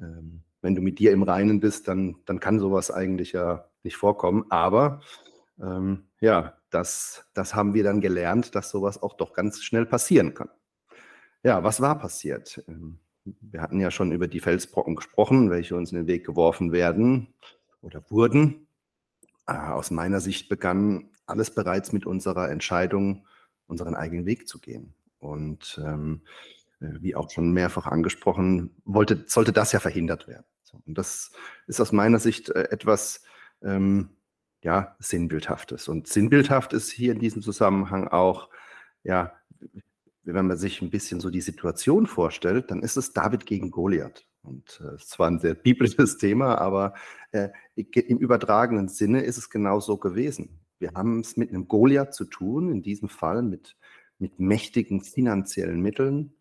Speaker 2: ähm, wenn du mit dir im Reinen bist, dann, dann kann sowas eigentlich ja nicht vorkommen. Aber ähm, ja, das, das haben wir dann gelernt, dass sowas auch doch ganz schnell passieren kann. Ja, was war passiert? Ähm, wir hatten ja schon über die Felsbrocken gesprochen, welche uns in den Weg geworfen werden oder wurden. Äh, aus meiner Sicht begann alles bereits mit unserer Entscheidung, unseren eigenen Weg zu gehen. Und ähm, äh, wie auch schon mehrfach angesprochen, wollte, sollte das ja verhindert werden. Und das ist aus meiner Sicht äh, etwas ähm, ja, Sinnbildhaftes. Und sinnbildhaft ist hier in diesem Zusammenhang auch, ja, wenn man sich ein bisschen so die Situation vorstellt, dann ist es David gegen Goliath. Und äh, es äh, war ein sehr biblisches Thema, aber äh, im übertragenen Sinne ist es genau so gewesen. Wir haben es mit einem Goliath zu tun, in diesem Fall mit mit mächtigen finanziellen Mitteln,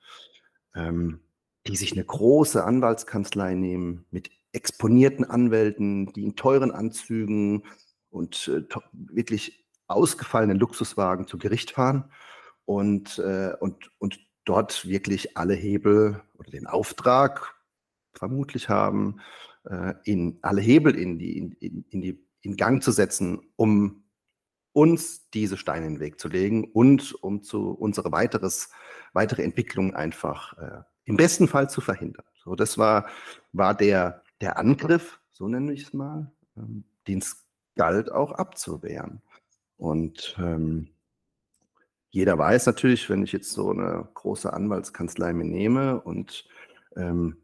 Speaker 2: ähm, die sich eine große Anwaltskanzlei nehmen, mit exponierten Anwälten, die in teuren Anzügen und äh, wirklich ausgefallenen Luxuswagen zu Gericht fahren und, äh, und, und dort wirklich alle Hebel oder den Auftrag vermutlich haben, äh, in alle Hebel in, die, in, in, die, in Gang zu setzen, um uns diese Steine in den Weg zu legen und um zu unsere weiteres, weitere Entwicklung einfach äh, im besten Fall zu verhindern. So, das war, war der, der Angriff, so nenne ich es mal, ähm, den es galt auch abzuwehren. Und ähm, jeder weiß natürlich, wenn ich jetzt so eine große Anwaltskanzlei mir nehme und ähm,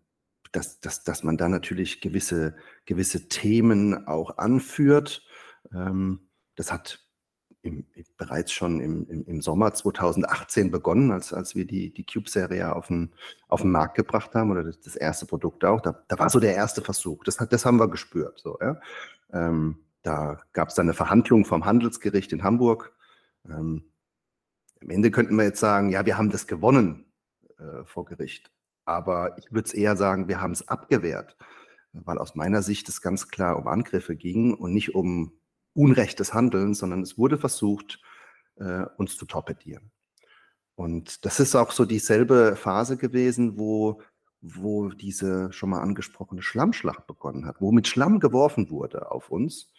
Speaker 2: dass, dass, dass man da natürlich gewisse, gewisse Themen auch anführt. Ähm, das hat im, bereits schon im, im, Sommer 2018 begonnen, als, als wir die, die Cube-Serie auf den, auf den Markt gebracht haben oder das, das erste Produkt auch. Da, da, war so der erste Versuch. Das, das haben wir gespürt. So, ja. Ähm, da gab es dann eine Verhandlung vom Handelsgericht in Hamburg. Ähm, am Ende könnten wir jetzt sagen, ja, wir haben das gewonnen äh, vor Gericht. Aber ich würde es eher sagen, wir haben es abgewehrt, weil aus meiner Sicht es ganz klar um Angriffe ging und nicht um unrechtes Handeln, sondern es wurde versucht, äh, uns zu torpedieren. Und das ist auch so dieselbe Phase gewesen, wo, wo diese schon mal angesprochene Schlammschlacht begonnen hat, wo mit Schlamm geworfen wurde auf uns.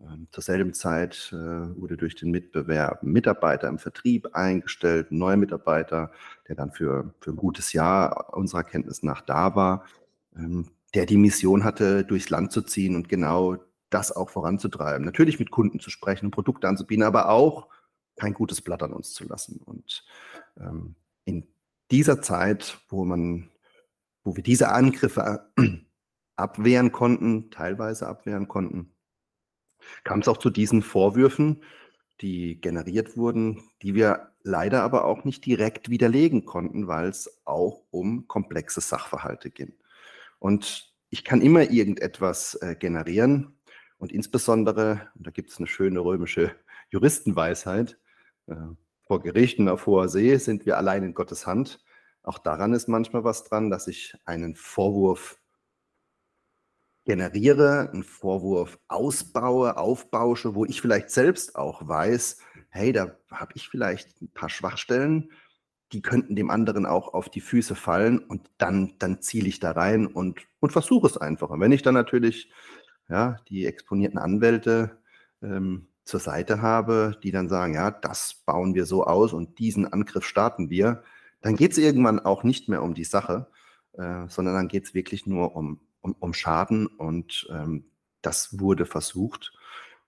Speaker 2: Ähm, zur selben Zeit äh, wurde durch den Mitbewerb Mitarbeiter im Vertrieb eingestellt, ein neuer Mitarbeiter, der dann für, für ein gutes Jahr unserer Kenntnis nach da war, ähm, der die Mission hatte, durchs Land zu ziehen und genau das auch voranzutreiben. Natürlich mit Kunden zu sprechen, Produkte anzubieten, aber auch kein gutes Blatt an uns zu lassen. Und ähm, in dieser Zeit, wo man, wo wir diese Angriffe abwehren konnten, teilweise abwehren konnten, kam es auch zu diesen Vorwürfen, die generiert wurden, die wir leider aber auch nicht direkt widerlegen konnten, weil es auch um komplexe Sachverhalte ging. Und ich kann immer irgendetwas äh, generieren und insbesondere, und da gibt es eine schöne römische Juristenweisheit, äh, vor Gerichten auf hoher See sind wir allein in Gottes Hand. Auch daran ist manchmal was dran, dass ich einen Vorwurf generiere, einen Vorwurf ausbaue, aufbausche, wo ich vielleicht selbst auch weiß, hey, da habe ich vielleicht ein paar Schwachstellen, die könnten dem anderen auch auf die Füße fallen und dann, dann ziele ich da rein und, und versuche es einfach. Und wenn ich dann natürlich ja, die exponierten Anwälte ähm, zur Seite habe, die dann sagen, ja, das bauen wir so aus und diesen Angriff starten wir, dann geht es irgendwann auch nicht mehr um die Sache, äh, sondern dann geht es wirklich nur um um, um Schaden und ähm, das wurde versucht.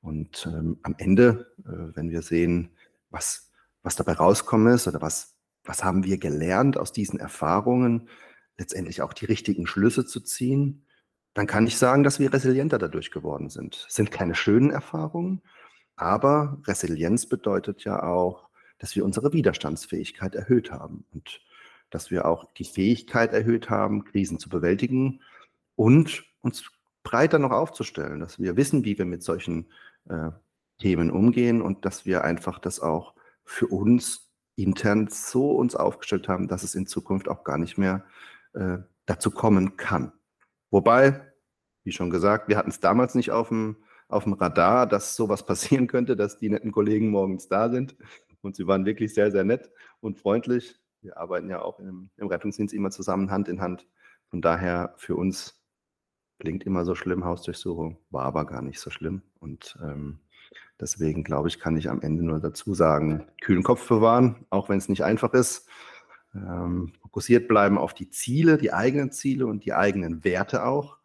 Speaker 2: Und ähm, am Ende, äh, wenn wir sehen, was, was dabei rauskommen ist oder was, was haben wir gelernt aus diesen Erfahrungen, letztendlich auch die richtigen Schlüsse zu ziehen, dann kann ich sagen, dass wir resilienter dadurch geworden sind. Es sind keine schönen Erfahrungen, aber Resilienz bedeutet ja auch, dass wir unsere Widerstandsfähigkeit erhöht haben und dass wir auch die Fähigkeit erhöht haben, Krisen zu bewältigen und uns breiter noch aufzustellen, dass wir wissen, wie wir mit solchen äh, Themen umgehen und dass wir einfach das auch für uns intern so uns aufgestellt haben, dass es in Zukunft auch gar nicht mehr äh, dazu kommen kann. Wobei, wie schon gesagt, wir hatten es damals nicht auf dem, auf dem Radar, dass sowas passieren könnte, dass die netten Kollegen morgens da sind. Und sie waren wirklich sehr, sehr nett und freundlich. Wir arbeiten ja auch im, im Rettungsdienst immer zusammen, Hand in Hand. Von daher für uns Klingt immer so schlimm, Hausdurchsuchung, war aber gar nicht so schlimm. Und ähm, deswegen glaube ich, kann ich am Ende nur dazu sagen, kühlen Kopf bewahren, auch wenn es nicht einfach ist. Ähm, fokussiert bleiben auf die Ziele, die eigenen Ziele und die eigenen Werte auch.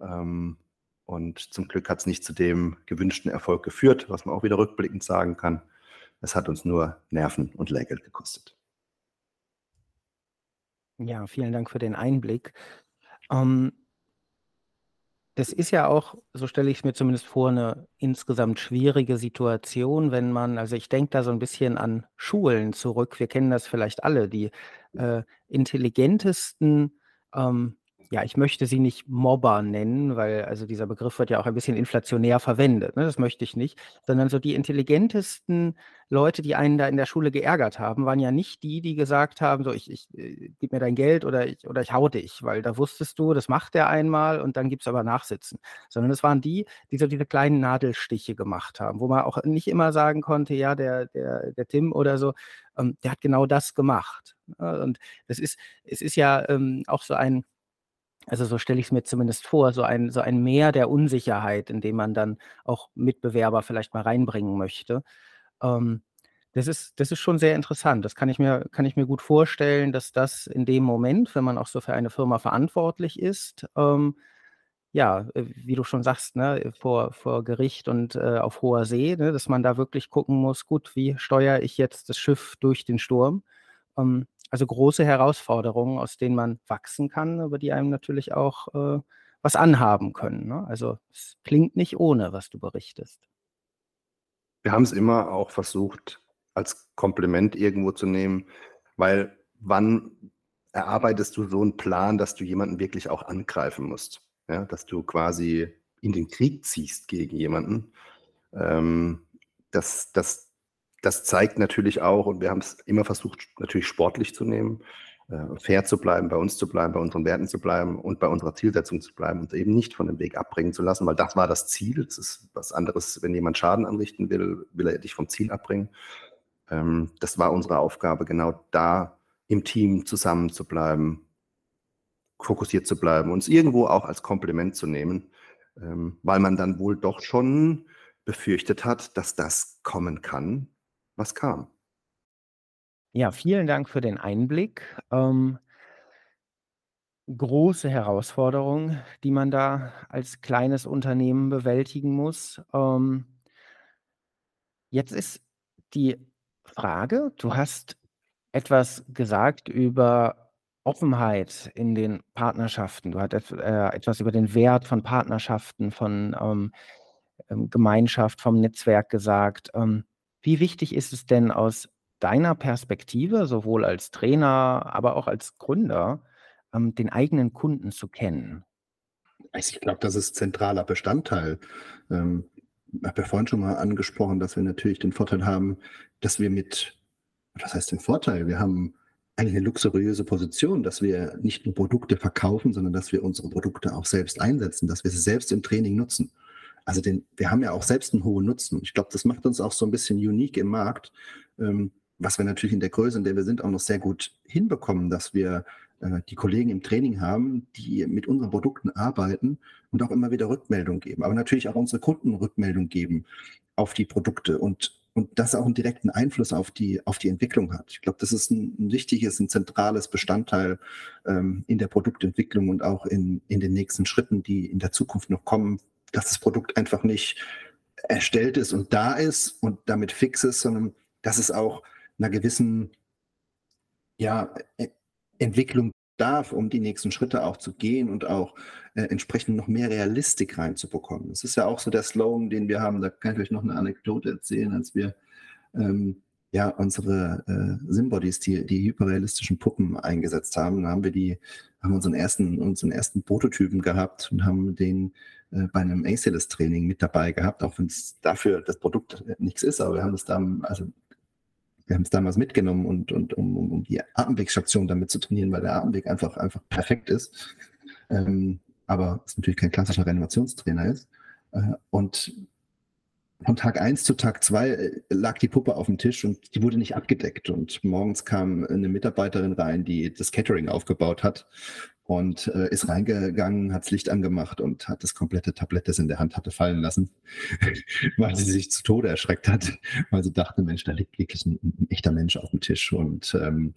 Speaker 2: Ähm, und zum Glück hat es nicht zu dem gewünschten Erfolg geführt, was man auch wieder rückblickend sagen kann. Es hat uns nur Nerven und Lehrgeld gekostet.
Speaker 1: Ja, vielen Dank für den Einblick. Ähm, das ist ja auch, so stelle ich es mir zumindest vor, eine insgesamt schwierige Situation, wenn man, also ich denke da so ein bisschen an Schulen zurück. Wir kennen das vielleicht alle, die äh, intelligentesten ähm, ja, ich möchte sie nicht Mobber nennen, weil also dieser Begriff wird ja auch ein bisschen inflationär verwendet, ne? Das möchte ich nicht, sondern so die intelligentesten Leute, die einen da in der Schule geärgert haben, waren ja nicht die, die gesagt haben, so ich, ich äh, gib mir dein Geld oder ich oder ich hau dich, weil da wusstest du, das macht der einmal und dann gibt es aber Nachsitzen. Sondern es waren die, die so diese kleinen Nadelstiche gemacht haben, wo man auch nicht immer sagen konnte, ja, der, der, der Tim oder so, ähm, der hat genau das gemacht. Ne? Und das ist, es ist ja ähm, auch so ein also so stelle ich es mir zumindest vor, so ein so ein Meer der Unsicherheit, in dem man dann auch Mitbewerber vielleicht mal reinbringen möchte. Ähm, das ist das ist schon sehr interessant. Das kann ich mir kann ich mir gut vorstellen, dass das in dem Moment, wenn man auch so für eine Firma verantwortlich ist, ähm, ja, äh, wie du schon sagst, ne, vor vor Gericht und, äh, auf hoher See, ne, dass man da wirklich gucken muss: „Gut, wie steuere ich jetzt das Schiff durch den Sturm?“ Ähm, also große Herausforderungen, aus denen man wachsen kann, aber die einem natürlich auch äh, was anhaben können. Ne? Also es klingt nicht ohne, was du berichtest.
Speaker 2: Wir haben es immer auch versucht, als Kompliment irgendwo zu nehmen, weil wann erarbeitest du so einen Plan, dass du jemanden wirklich auch angreifen musst? Ja, dass du quasi in den Krieg ziehst gegen jemanden. Ähm, das, das, das zeigt natürlich auch, und wir haben es immer versucht, natürlich sportlich zu nehmen, äh, fair zu bleiben, bei uns zu bleiben, bei unseren Werten zu bleiben und bei unserer Zielsetzung zu bleiben und eben nicht von dem Weg abbringen zu lassen, weil das war das Ziel. Es ist was anderes, wenn jemand Schaden anrichten will, will er dich vom Ziel abbringen. Ähm, das war unsere Aufgabe, genau da im Team zusammen zu bleiben, fokussiert zu bleiben, uns irgendwo auch als Kompliment zu nehmen, ähm, weil man dann wohl doch schon befürchtet hat, dass das kommen kann, was kam.
Speaker 1: Ja, vielen Dank für den Einblick. Ähm, große Herausforderung, die man da als kleines Unternehmen bewältigen muss. Ähm, jetzt ist die Frage, du hast etwas gesagt über Offenheit in den Partnerschaften. Du hattest äh, etwas über den Wert von Partnerschaften, von ähm, ähm, Gemeinschaft, vom Netzwerk gesagt. Ähm, wie wichtig ist es denn aus deiner Perspektive, sowohl als Trainer, aber auch als Gründer, ähm, den eigenen Kunden zu kennen?
Speaker 2: Ich glaube, das ist zentraler Bestandteil. Ähm, ich habe ja vorhin schon mal angesprochen, dass wir natürlich den Vorteil haben, dass wir mit, was heißt den Vorteil? Wir haben eigentlich eine luxuriöse Position, dass wir nicht nur Produkte verkaufen, sondern dass wir unsere Produkte auch selbst einsetzen, dass wir sie selbst im Training nutzen. Also den, wir haben ja auch selbst einen hohen Nutzen. Ich glaube, das macht uns auch so ein bisschen unique im Markt, ähm, was wir natürlich in der Größe, in der wir sind, auch noch sehr gut hinbekommen, dass wir äh, die Kollegen im Training haben, die mit unseren Produkten arbeiten und auch immer wieder Rückmeldung geben, aber natürlich auch unsere Kunden Rückmeldung geben auf die Produkte und und das auch einen direkten Einfluss auf die, auf die Entwicklung hat. Ich glaube, das ist ein, ein wichtiges, ein zentrales Bestandteil ähm, in der Produktentwicklung und auch in, in den nächsten Schritten, die in der Zukunft noch kommen, dass das Produkt einfach nicht erstellt ist und da ist und damit fix ist, sondern dass es auch einer gewissen ja, e-, Entwicklung darf, um die nächsten Schritte auch zu gehen und auch äh, entsprechend noch mehr Realistik reinzubekommen. Das ist ja auch so der Slogan, den wir haben. Da kann ich euch noch eine Anekdote erzählen, als wir ähm, ja unsere äh, Symbodies, die, die hyperrealistischen Puppen eingesetzt haben. Da haben wir die, haben unseren ersten, unseren ersten Prototypen gehabt und haben den bei einem ACLS-Training mit dabei gehabt, auch wenn es dafür das Produkt nichts ist, aber wir haben es also wir haben es damals mitgenommen und, und um, um, die Atemwegsstation damit zu trainieren, weil der Atemweg einfach, einfach perfekt ist. Ähm, aber es natürlich kein klassischer Reanimationstrainer ist. Äh, und von Tag 1 zu Tag 2 äh, lag die Puppe auf dem Tisch und die wurde nicht abgedeckt. Und morgens kam eine Mitarbeiterin rein, die das Catering aufgebaut hat und äh, ist reingegangen, hat das Licht angemacht und hat das komplette Tablett, das in der Hand hatte, fallen lassen, weil sie sich zu Tode erschreckt hat, weil sie dachte, Mensch, da liegt wirklich ein, ein echter Mensch auf dem Tisch. Und ähm,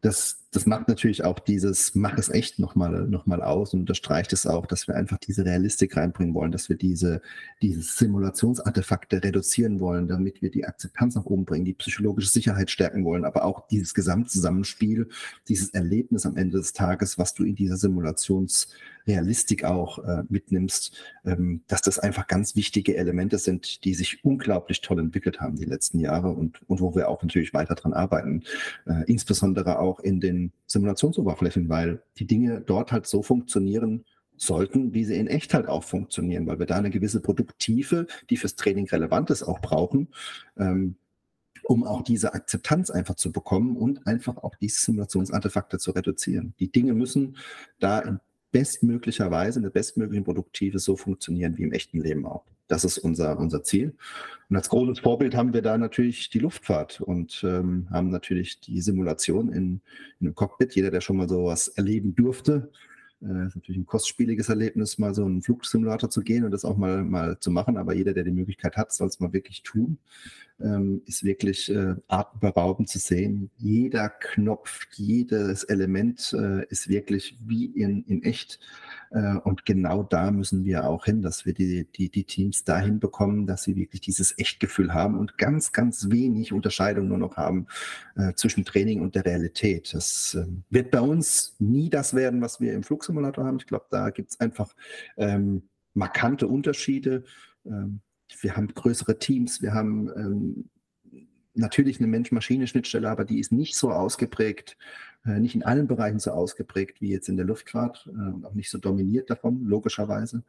Speaker 2: das, das macht natürlich auch dieses Mach es echt nochmal noch mal aus und unterstreicht es auch, dass wir einfach diese Realistik reinbringen wollen, dass wir diese, diese Simulationsartefakte reduzieren wollen, damit wir die Akzeptanz nach oben bringen, die psychologische Sicherheit stärken wollen, aber auch dieses Gesamtzusammenspiel, dieses Erlebnis am Ende des Tages, was du in dieser Simulationsrealistik auch äh, mitnimmst, ähm, dass das einfach ganz wichtige Elemente sind, die sich unglaublich toll entwickelt haben die letzten Jahre und, und wo wir auch natürlich weiter dran arbeiten, äh, insbesondere auch in den Simulationsoberflächen, weil die Dinge dort halt so funktionieren sollten, wie sie in echt halt auch funktionieren, weil wir da eine gewisse Produkttiefe, die fürs Training relevant ist, auch brauchen, ähm, um auch diese Akzeptanz einfach zu bekommen und einfach auch diese Simulationsartefakte zu reduzieren. Die Dinge müssen da in bestmöglicher Weise, in der bestmöglichen Produkttiefe so funktionieren wie im echten Leben auch. Das ist unser, unser Ziel. Und als großes Vorbild haben wir da natürlich die Luftfahrt und ähm, haben natürlich die Simulation in, in einem Cockpit. Jeder, der schon mal sowas erleben durfte, äh, ist natürlich ein kostspieliges Erlebnis, mal so einen Flugsimulator zu gehen und das auch mal, mal zu machen. Aber jeder, der die Möglichkeit hat, soll es mal wirklich tun. Ähm, ist wirklich äh, atemberaubend zu sehen. Jeder Knopf, jedes Element äh, ist wirklich wie in, in echt. Äh, und genau da müssen wir auch hin, dass wir die, die, die Teams dahin bekommen, dass sie wirklich dieses Echtgefühl haben und ganz, ganz wenig Unterscheidung nur noch haben zwischen Training und der Realität. Das äh, wird bei uns nie das werden, was wir im Flugsimulator haben. Ich glaube, da gibt es einfach ähm, markante Unterschiede. Ähm, wir haben größere Teams, wir haben ähm, natürlich eine Mensch-Maschine-Schnittstelle, aber die ist nicht so ausgeprägt, äh, nicht in allen Bereichen so ausgeprägt wie jetzt in der Luftfahrt äh, auch nicht so dominiert davon, logischerweise.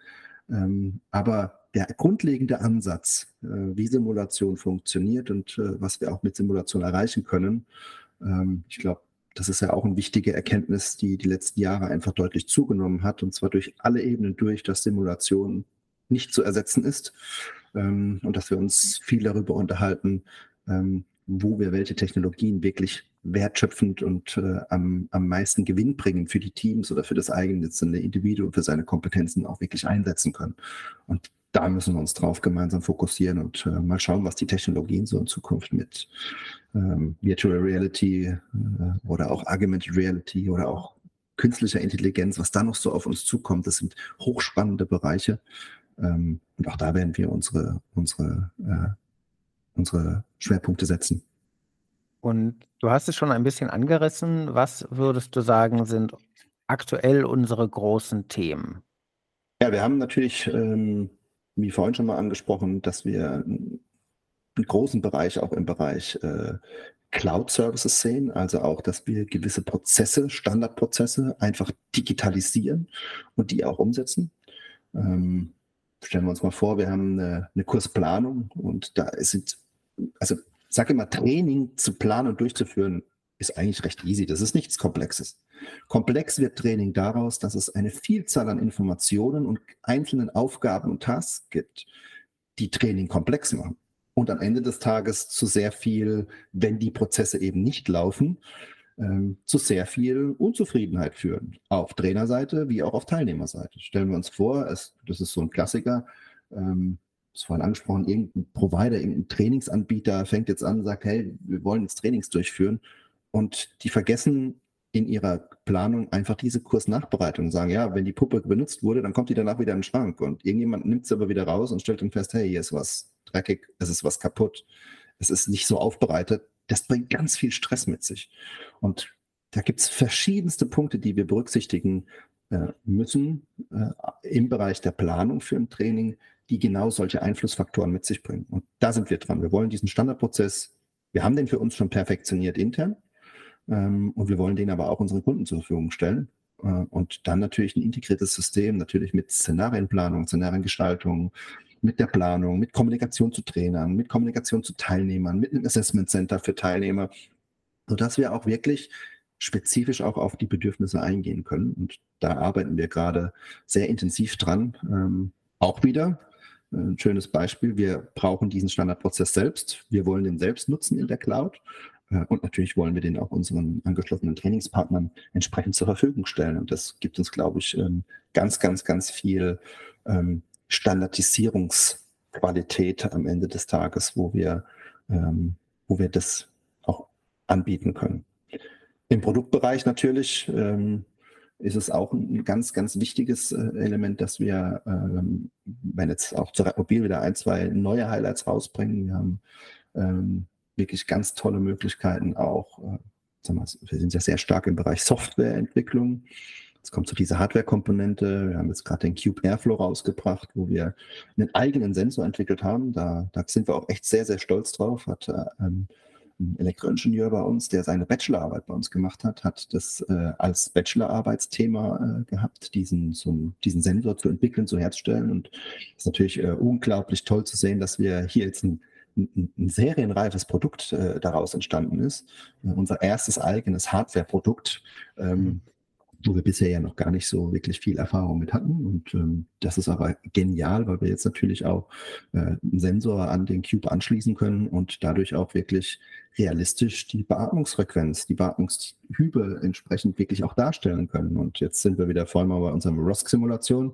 Speaker 2: Ähm, aber der grundlegende Ansatz, äh, wie Simulation funktioniert und was wir auch mit Simulation erreichen können, ähm, ich glaube, das ist ja auch eine wichtige Erkenntnis, die die letzten Jahre einfach deutlich zugenommen hat, und zwar durch alle Ebenen durch, dass Simulation nicht zu ersetzen ist ähm, und dass wir uns viel darüber unterhalten, ähm, wo wir welche Technologien wirklich wertschöpfend und äh, am, am meisten Gewinn bringen für die Teams oder für das eigene Individuum, für seine Kompetenzen auch wirklich einsetzen können. Und da müssen wir uns drauf gemeinsam fokussieren und äh, mal schauen, was die Technologien so in Zukunft mit ähm, Virtual Reality äh, oder auch Augmented Reality oder auch künstlicher Intelligenz, was da noch so auf uns zukommt, das sind hochspannende Bereiche. Ähm, und auch da werden wir unsere, unsere, äh, unsere Schwerpunkte setzen.
Speaker 1: Und du hast es schon ein bisschen angerissen. Was würdest du sagen, sind aktuell unsere großen Themen?
Speaker 2: Ja, wir haben natürlich, ähm, wie vorhin schon mal angesprochen, dass wir einen großen Bereich auch im Bereich äh, Cloud-Services sehen, also auch, dass wir gewisse Prozesse, Standardprozesse einfach digitalisieren und die auch umsetzen. Ähm, stellen wir uns mal vor, wir haben eine, eine Kursplanung und da sind, also sage immer, Training zu planen und durchzuführen, ist eigentlich recht easy. Das ist nichts Komplexes. Komplex wird Training daraus, dass es eine Vielzahl an Informationen und einzelnen Aufgaben und Tasks gibt, die Training komplex machen. Und am Ende des Tages zu sehr viel, wenn die Prozesse eben nicht laufen, ähm, zu sehr viel Unzufriedenheit führen. Auf Trainerseite wie auch auf Teilnehmerseite. Stellen wir uns vor, es, das ist so ein Klassiker, ähm, ist vorhin angesprochen, irgendein Provider, irgendein Trainingsanbieter fängt jetzt an und sagt, hey, wir wollen jetzt Trainings durchführen. Und die vergessen in ihrer Planung einfach diese Kursnachbereitung sagen, ja, wenn die Puppe benutzt wurde, dann kommt die danach wieder in den Schrank und irgendjemand nimmt sie aber wieder raus und stellt dann fest, hey, hier ist was dreckig, es ist was kaputt, es ist nicht so aufbereitet. Das bringt ganz viel Stress mit sich. Und da gibt es verschiedenste Punkte, die wir berücksichtigen äh, müssen äh, im Bereich der Planung für ein Training, die genau solche Einflussfaktoren mit sich bringen. Und da sind wir dran. Wir wollen diesen Standardprozess, wir haben den für uns schon perfektioniert intern ähm, und wir wollen den aber auch unseren Kunden zur Verfügung stellen. Äh, und dann natürlich ein integriertes System, natürlich mit Szenarienplanung, Szenariengestaltung, mit der Planung, mit Kommunikation zu Trainern, mit Kommunikation zu Teilnehmern, mit einem Assessment Center für Teilnehmer, sodass wir auch wirklich spezifisch auch auf die Bedürfnisse eingehen können. Und da arbeiten wir gerade sehr intensiv dran. Ähm, auch wieder ein schönes Beispiel. Wir brauchen diesen Standardprozess selbst. Wir wollen den selbst nutzen in der Cloud. Und natürlich wollen wir den auch unseren angeschlossenen Trainingspartnern entsprechend zur Verfügung stellen. Und das gibt uns, glaube ich, ähm, ganz, ganz, ganz viel ähm, Standardisierungsqualität am Ende des Tages, wo wir, ähm, wo wir das auch anbieten können. Im Produktbereich natürlich ist es auch ein ganz, ganz wichtiges äh, Element, dass wir, wenn jetzt auch zur Mobil wieder ein, zwei neue Highlights rausbringen, wir haben wirklich ganz tolle Möglichkeiten auch, äh, wir, sind ja sehr stark im Bereich Softwareentwicklung. Es kommt zu dieser Hardware-Komponente. Wir haben jetzt gerade den Cube Airflow rausgebracht, wo wir einen eigenen Sensor entwickelt haben. Da, da sind wir auch echt sehr, sehr stolz drauf. Hat äh, ähm, ein Elektroingenieur bei uns, der seine Bachelorarbeit bei uns gemacht hat, hat das äh, als Bachelorarbeitsthema äh, gehabt, diesen, so, diesen Sensor zu entwickeln, zu herzustellen. Und es ist natürlich äh, unglaublich toll zu sehen, dass wir hier jetzt ein, ein, ein serienreifes Produkt äh, daraus entstanden ist. Äh, unser erstes eigenes Hardware-Produkt. Ähm, mhm wo wir bisher ja noch gar nicht so wirklich viel Erfahrung mit hatten. Und ähm, das ist aber genial, weil wir jetzt natürlich auch äh, einen Sensor an den Cube anschließen können und dadurch auch wirklich realistisch die Beatmungsfrequenz, die Beatmungshübe entsprechend wirklich auch darstellen können. Und jetzt sind wir wieder voll mal bei unserem ROSC-Simulation.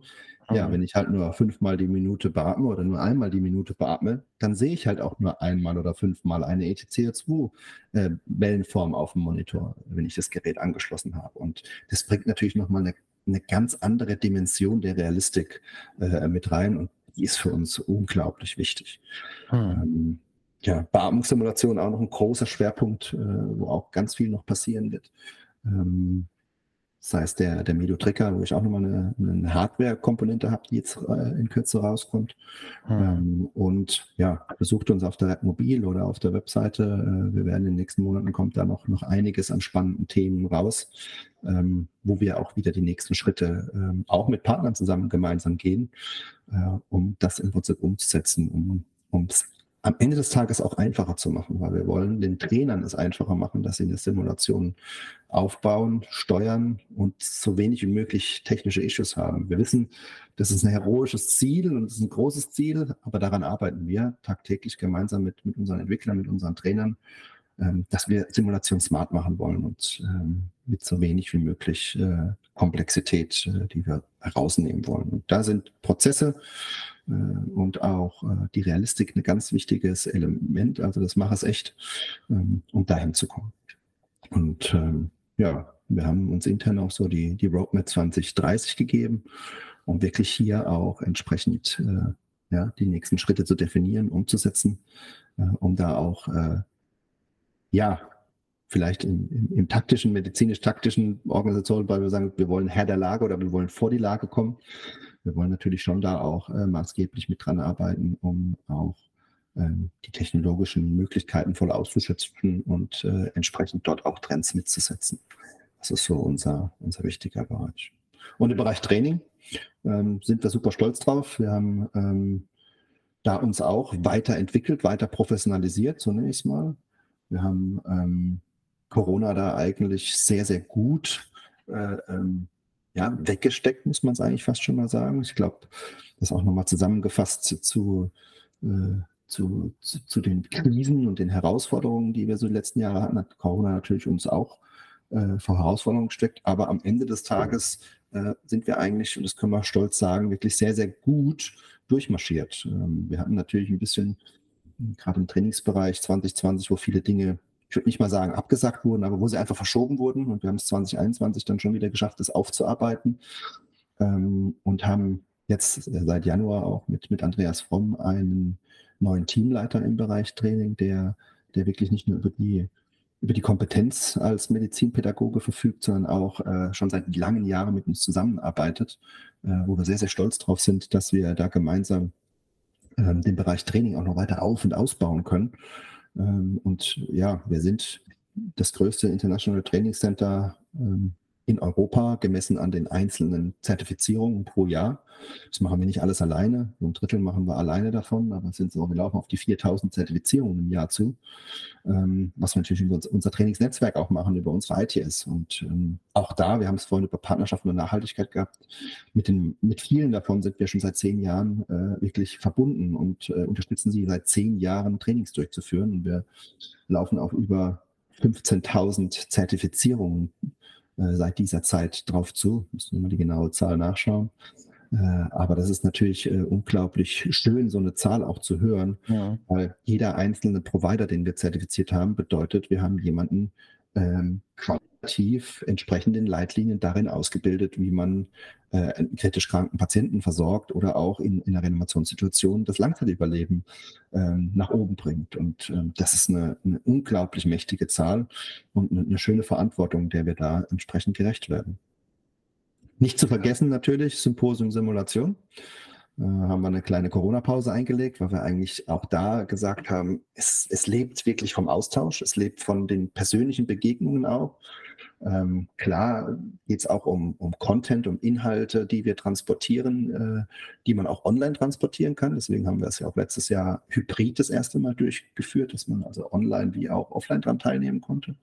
Speaker 2: Ja, wenn ich halt nur fünfmal die Minute beatme oder nur einmal die Minute beatme, dann sehe ich halt auch nur einmal oder fünfmal eine ETCO2-Wellenform äh, auf dem Monitor, wenn ich das Gerät angeschlossen habe. Und das bringt natürlich nochmal eine, eine ganz andere Dimension der Realistik äh, mit rein und die ist für uns unglaublich wichtig. Hm. Ähm, ja, Beatmungssimulation auch noch ein großer Schwerpunkt, äh, wo auch ganz viel noch passieren wird. Ähm, das heißt, der, der Medo Tracker, wo ich auch nochmal eine, eine Hardware-Komponente habe, die jetzt äh, in Kürze rauskommt. Hm. Ähm, und ja, besucht uns auf der Mobil oder auf der Webseite. Äh, wir werden in den nächsten Monaten kommt da noch, noch einiges an spannenden Themen raus, ähm, wo wir auch wieder die nächsten Schritte ähm, auch mit Partnern zusammen gemeinsam gehen, äh, um das im Prinzip umzusetzen, um um es am Ende des Tages auch einfacher zu machen, weil wir wollen den Trainern es einfacher machen, dass sie eine Simulation aufbauen, steuern und so wenig wie möglich technische Issues haben. Wir wissen, das ist ein heroisches Ziel und es ist ein großes Ziel, aber daran arbeiten wir tagtäglich gemeinsam mit, mit unseren Entwicklern, mit unseren Trainern, ähm, dass wir Simulation smart machen wollen und ähm, mit so wenig wie möglich äh, Komplexität, äh, die wir herausnehmen wollen. Und da sind Prozesse, äh, und auch äh, die Realistik ein ganz wichtiges Element. Also das macht es echt, ähm, um dahin zu kommen. Und ähm, ja, wir haben uns intern auch so die, die Roadmap 2030 gegeben, um wirklich hier auch entsprechend äh, ja, die nächsten Schritte zu definieren, umzusetzen, um da auch ja, vielleicht im, im, im taktischen, medizinisch-taktischen Organisation, weil wir sagen, wir wollen Herr der Lage oder wir wollen vor die Lage kommen. Wir wollen natürlich schon da auch äh, maßgeblich mit dran arbeiten, um auch ähm, die technologischen Möglichkeiten voll auszuschöpfen und äh, entsprechend dort auch Trends mitzusetzen. Das ist so unser, unser wichtiger Bereich. Und im Bereich Training ähm, sind wir super stolz drauf. Wir haben ähm, da uns auch weiterentwickelt, weiter professionalisiert zunächst mal. Wir haben ähm, Corona da eigentlich sehr, sehr gut äh, ähm, ja, weggesteckt, muss man es eigentlich fast schon mal sagen. Ich glaube, das auch nochmal zusammengefasst zu, äh, zu, zu, zu, den Krisen und den Herausforderungen, die wir so die letzten Jahre hatten, hat Corona natürlich uns auch äh, vor Herausforderungen gesteckt. Aber am Ende des Tages äh, sind wir eigentlich, und das können wir stolz sagen, wirklich sehr, sehr gut durchmarschiert. Ähm, wir hatten natürlich ein bisschen, gerade im Trainingsbereich 2020, wo viele Dinge, ich würde nicht mal sagen abgesagt wurden, aber wo sie einfach verschoben wurden. Und wir haben es 2021 dann schon wieder geschafft, das aufzuarbeiten ähm, und haben jetzt äh, seit Januar auch mit, mit Andreas Fromm einen neuen Teamleiter im Bereich Training, der, der wirklich nicht nur über die, über die Kompetenz als Medizinpädagoge verfügt, sondern auch äh, schon seit langen Jahren mit uns zusammenarbeitet, äh, wo wir sehr, sehr stolz drauf sind, dass wir da gemeinsam äh, den Bereich Training auch noch weiter auf- und ausbauen können. Ähm, und ja, wir sind das größte International Training Center ähm, in Europa, gemessen an den einzelnen Zertifizierungen pro Jahr. Das machen wir nicht alles alleine. ein Drittel machen wir alleine davon, aber sind so, wir laufen auf die 4000 Zertifizierungen im Jahr zu, ähm, was wir natürlich über unser Trainingsnetzwerk auch machen, über unsere ITS. Und ähm, auch da, wir haben es vorhin über Partnerschaften und Nachhaltigkeit gehabt, mit, den, mit vielen davon sind wir schon seit zehn Jahren äh, wirklich verbunden und äh, unterstützen sie seit zehn Jahren Trainings durchzuführen. Und wir laufen auch über 15.000 Zertifizierungen äh, seit dieser Zeit drauf zu. Müssen wir mal die genaue Zahl nachschauen. Äh, aber das ist natürlich äh, unglaublich schön, so eine Zahl auch zu hören, ja. weil jeder einzelne Provider, den wir zertifiziert haben, bedeutet, wir haben jemanden ähm, qualitativ entsprechend den Leitlinien darin ausgebildet, wie man äh, kritisch kranken Patienten versorgt oder auch in, in einer Reanimationssituation das Langzeitüberleben ähm, nach oben bringt. Und ähm, das ist eine, eine, unglaublich mächtige Zahl und eine, eine schöne Verantwortung, der wir da entsprechend gerecht werden. Nicht zu vergessen natürlich Symposium Simulation. Äh, haben wir eine kleine Corona-Pause eingelegt, weil wir eigentlich auch da gesagt haben, es, es lebt wirklich vom Austausch, es lebt von den persönlichen Begegnungen auch. Ähm, klar geht es auch um, um Content, um Inhalte, die wir transportieren, äh, die man auch online transportieren kann. Deswegen haben wir es ja auch letztes Jahr hybrid das erste Mal durchgeführt, dass man also online wie auch offline daran teilnehmen konnte.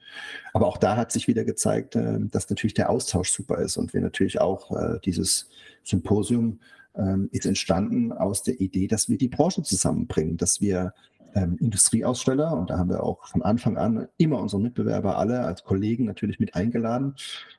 Speaker 2: Aber auch da hat sich wieder gezeigt, äh, dass natürlich der Austausch super ist und wir natürlich auch äh, dieses Symposium ähm, ist entstanden aus der Idee, dass wir die Branche zusammenbringen, dass wir ähm, Industrieaussteller und da haben wir auch von Anfang an immer unsere Mitbewerber alle als Kollegen natürlich mit eingeladen.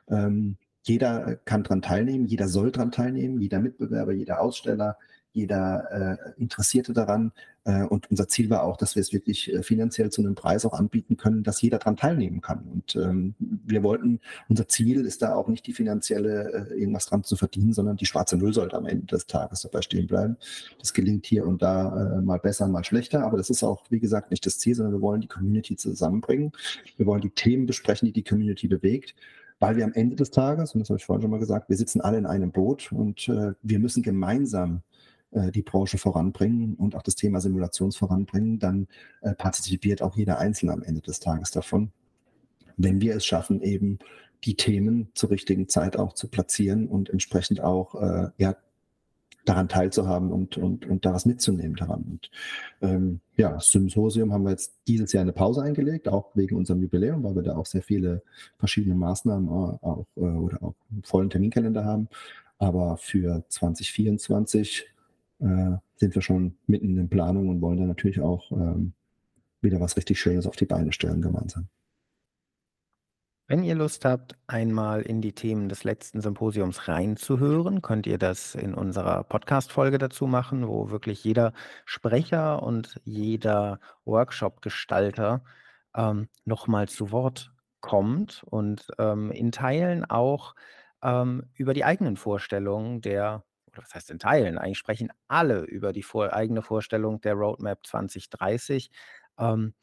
Speaker 2: Ähm, jeder kann daran teilnehmen, jeder soll daran teilnehmen, jeder Mitbewerber, jeder Aussteller, jeder äh, Interessierte daran. Äh, und unser Ziel war auch, dass wir es wirklich äh, finanziell zu einem Preis auch anbieten können, dass jeder daran teilnehmen kann. Und ähm, wir wollten, unser Ziel ist da auch nicht die finanzielle äh, irgendwas dran zu verdienen, sondern die schwarze Null sollte am Ende des Tages dabei stehen bleiben. Das gelingt hier und da äh, mal besser, mal schlechter, aber das ist auch, wie gesagt, nicht das Ziel, sondern wir wollen die Community zusammenbringen. Wir wollen die Themen besprechen, die die Community bewegt weil wir am Ende des Tages, und das habe ich vorhin schon mal gesagt, wir sitzen alle in einem Boot und äh, wir müssen gemeinsam äh, die Branche voranbringen und auch das Thema Simulations voranbringen, dann äh, partizipiert auch jeder Einzelne am Ende des Tages davon. Wenn wir es schaffen, eben die Themen zur richtigen Zeit auch zu platzieren und entsprechend auch äh, ja, daran teilzuhaben und, und, und da was mitzunehmen daran. Und ähm, ja, Symposium haben wir jetzt dieses Jahr eine Pause eingelegt, auch wegen unserem Jubiläum, weil wir da auch sehr viele verschiedene Maßnahmen auch, äh, oder auch einen vollen Terminkalender haben. Aber für 2024 äh, sind wir schon mitten in den Planungen und wollen dann natürlich auch ähm, wieder was richtig Schönes auf die Beine stellen gemeinsam.
Speaker 1: Wenn ihr Lust habt, einmal in die Themen des letzten Symposiums reinzuhören, könnt ihr das in unserer Podcast-Folge dazu machen, wo wirklich jeder Sprecher und jeder Workshop-Gestalter ähm, nochmal zu Wort kommt und ähm, in Teilen auch ähm, über die eigenen Vorstellungen der was heißt in Teilen, eigentlich sprechen alle über die vor eigene Vorstellung der Roadmap 2030, ähm,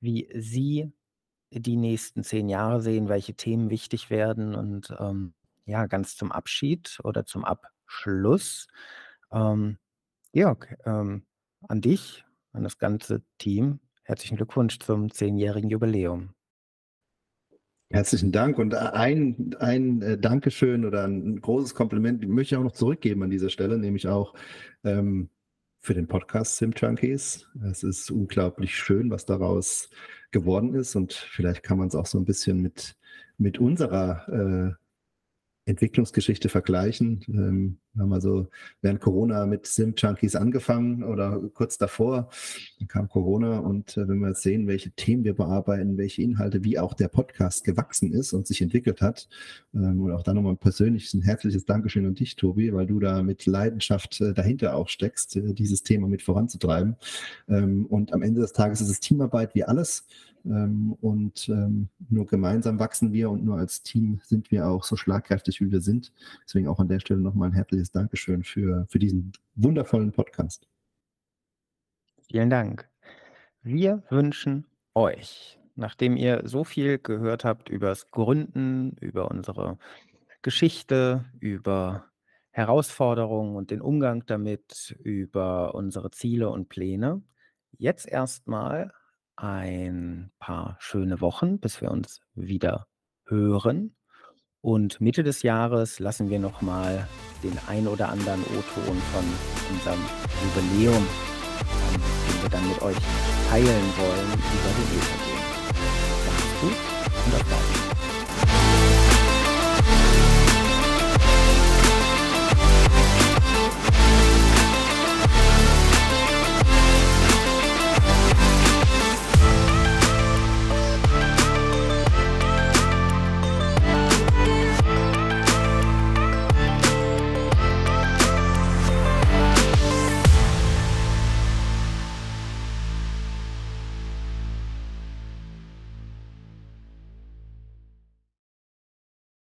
Speaker 1: wie sie die nächsten zehn Jahre sehen, welche Themen wichtig werden. Und ähm, ja, ganz zum Abschied oder zum Abschluss, ähm, Georg, ähm, an dich, an das ganze Team, herzlichen Glückwunsch zum zehnjährigen Jubiläum.
Speaker 2: Herzlichen Dank und ein, ein äh, Dankeschön oder ein großes Kompliment möchte ich auch noch zurückgeben an dieser Stelle, nämlich auch ähm, für den Podcast Sim Junkies. Es ist unglaublich schön, was daraus geworden ist und vielleicht kann man es auch so ein bisschen mit, mit unserer äh, Entwicklungsgeschichte vergleichen. Ähm, wir haben also während Corona mit Sim-Junkies angefangen oder kurz davor. Dann kam Corona und äh, wenn wir jetzt sehen, welche Themen wir bearbeiten, welche Inhalte, wie auch der Podcast gewachsen ist und sich entwickelt hat. Ähm, und auch da nochmal persönlich ein herzliches Dankeschön an dich, Tobi, weil du da mit Leidenschaft äh, dahinter auch steckst, äh, dieses Thema mit voranzutreiben. Ähm, und am Ende des Tages ist es Teamarbeit wie alles. Ähm, und ähm, nur gemeinsam wachsen wir und nur als Team sind wir auch so schlagkräftig, wie wir sind. Deswegen auch an der Stelle nochmal ein herzliches Dankeschön für, für diesen wundervollen Podcast.
Speaker 1: Vielen Dank. Wir wünschen euch, nachdem ihr so viel gehört habt über das Gründen, über unsere Geschichte, über Herausforderungen und den Umgang damit, über unsere Ziele und Pläne, jetzt erstmal ein paar schöne Wochen, bis wir uns wieder hören. Und Mitte des Jahres lassen wir noch mal den ein oder anderen O-Ton von unserem Jubiläum, ähm, den wir dann mit euch teilen wollen, über den Ether gehen. Macht's gut.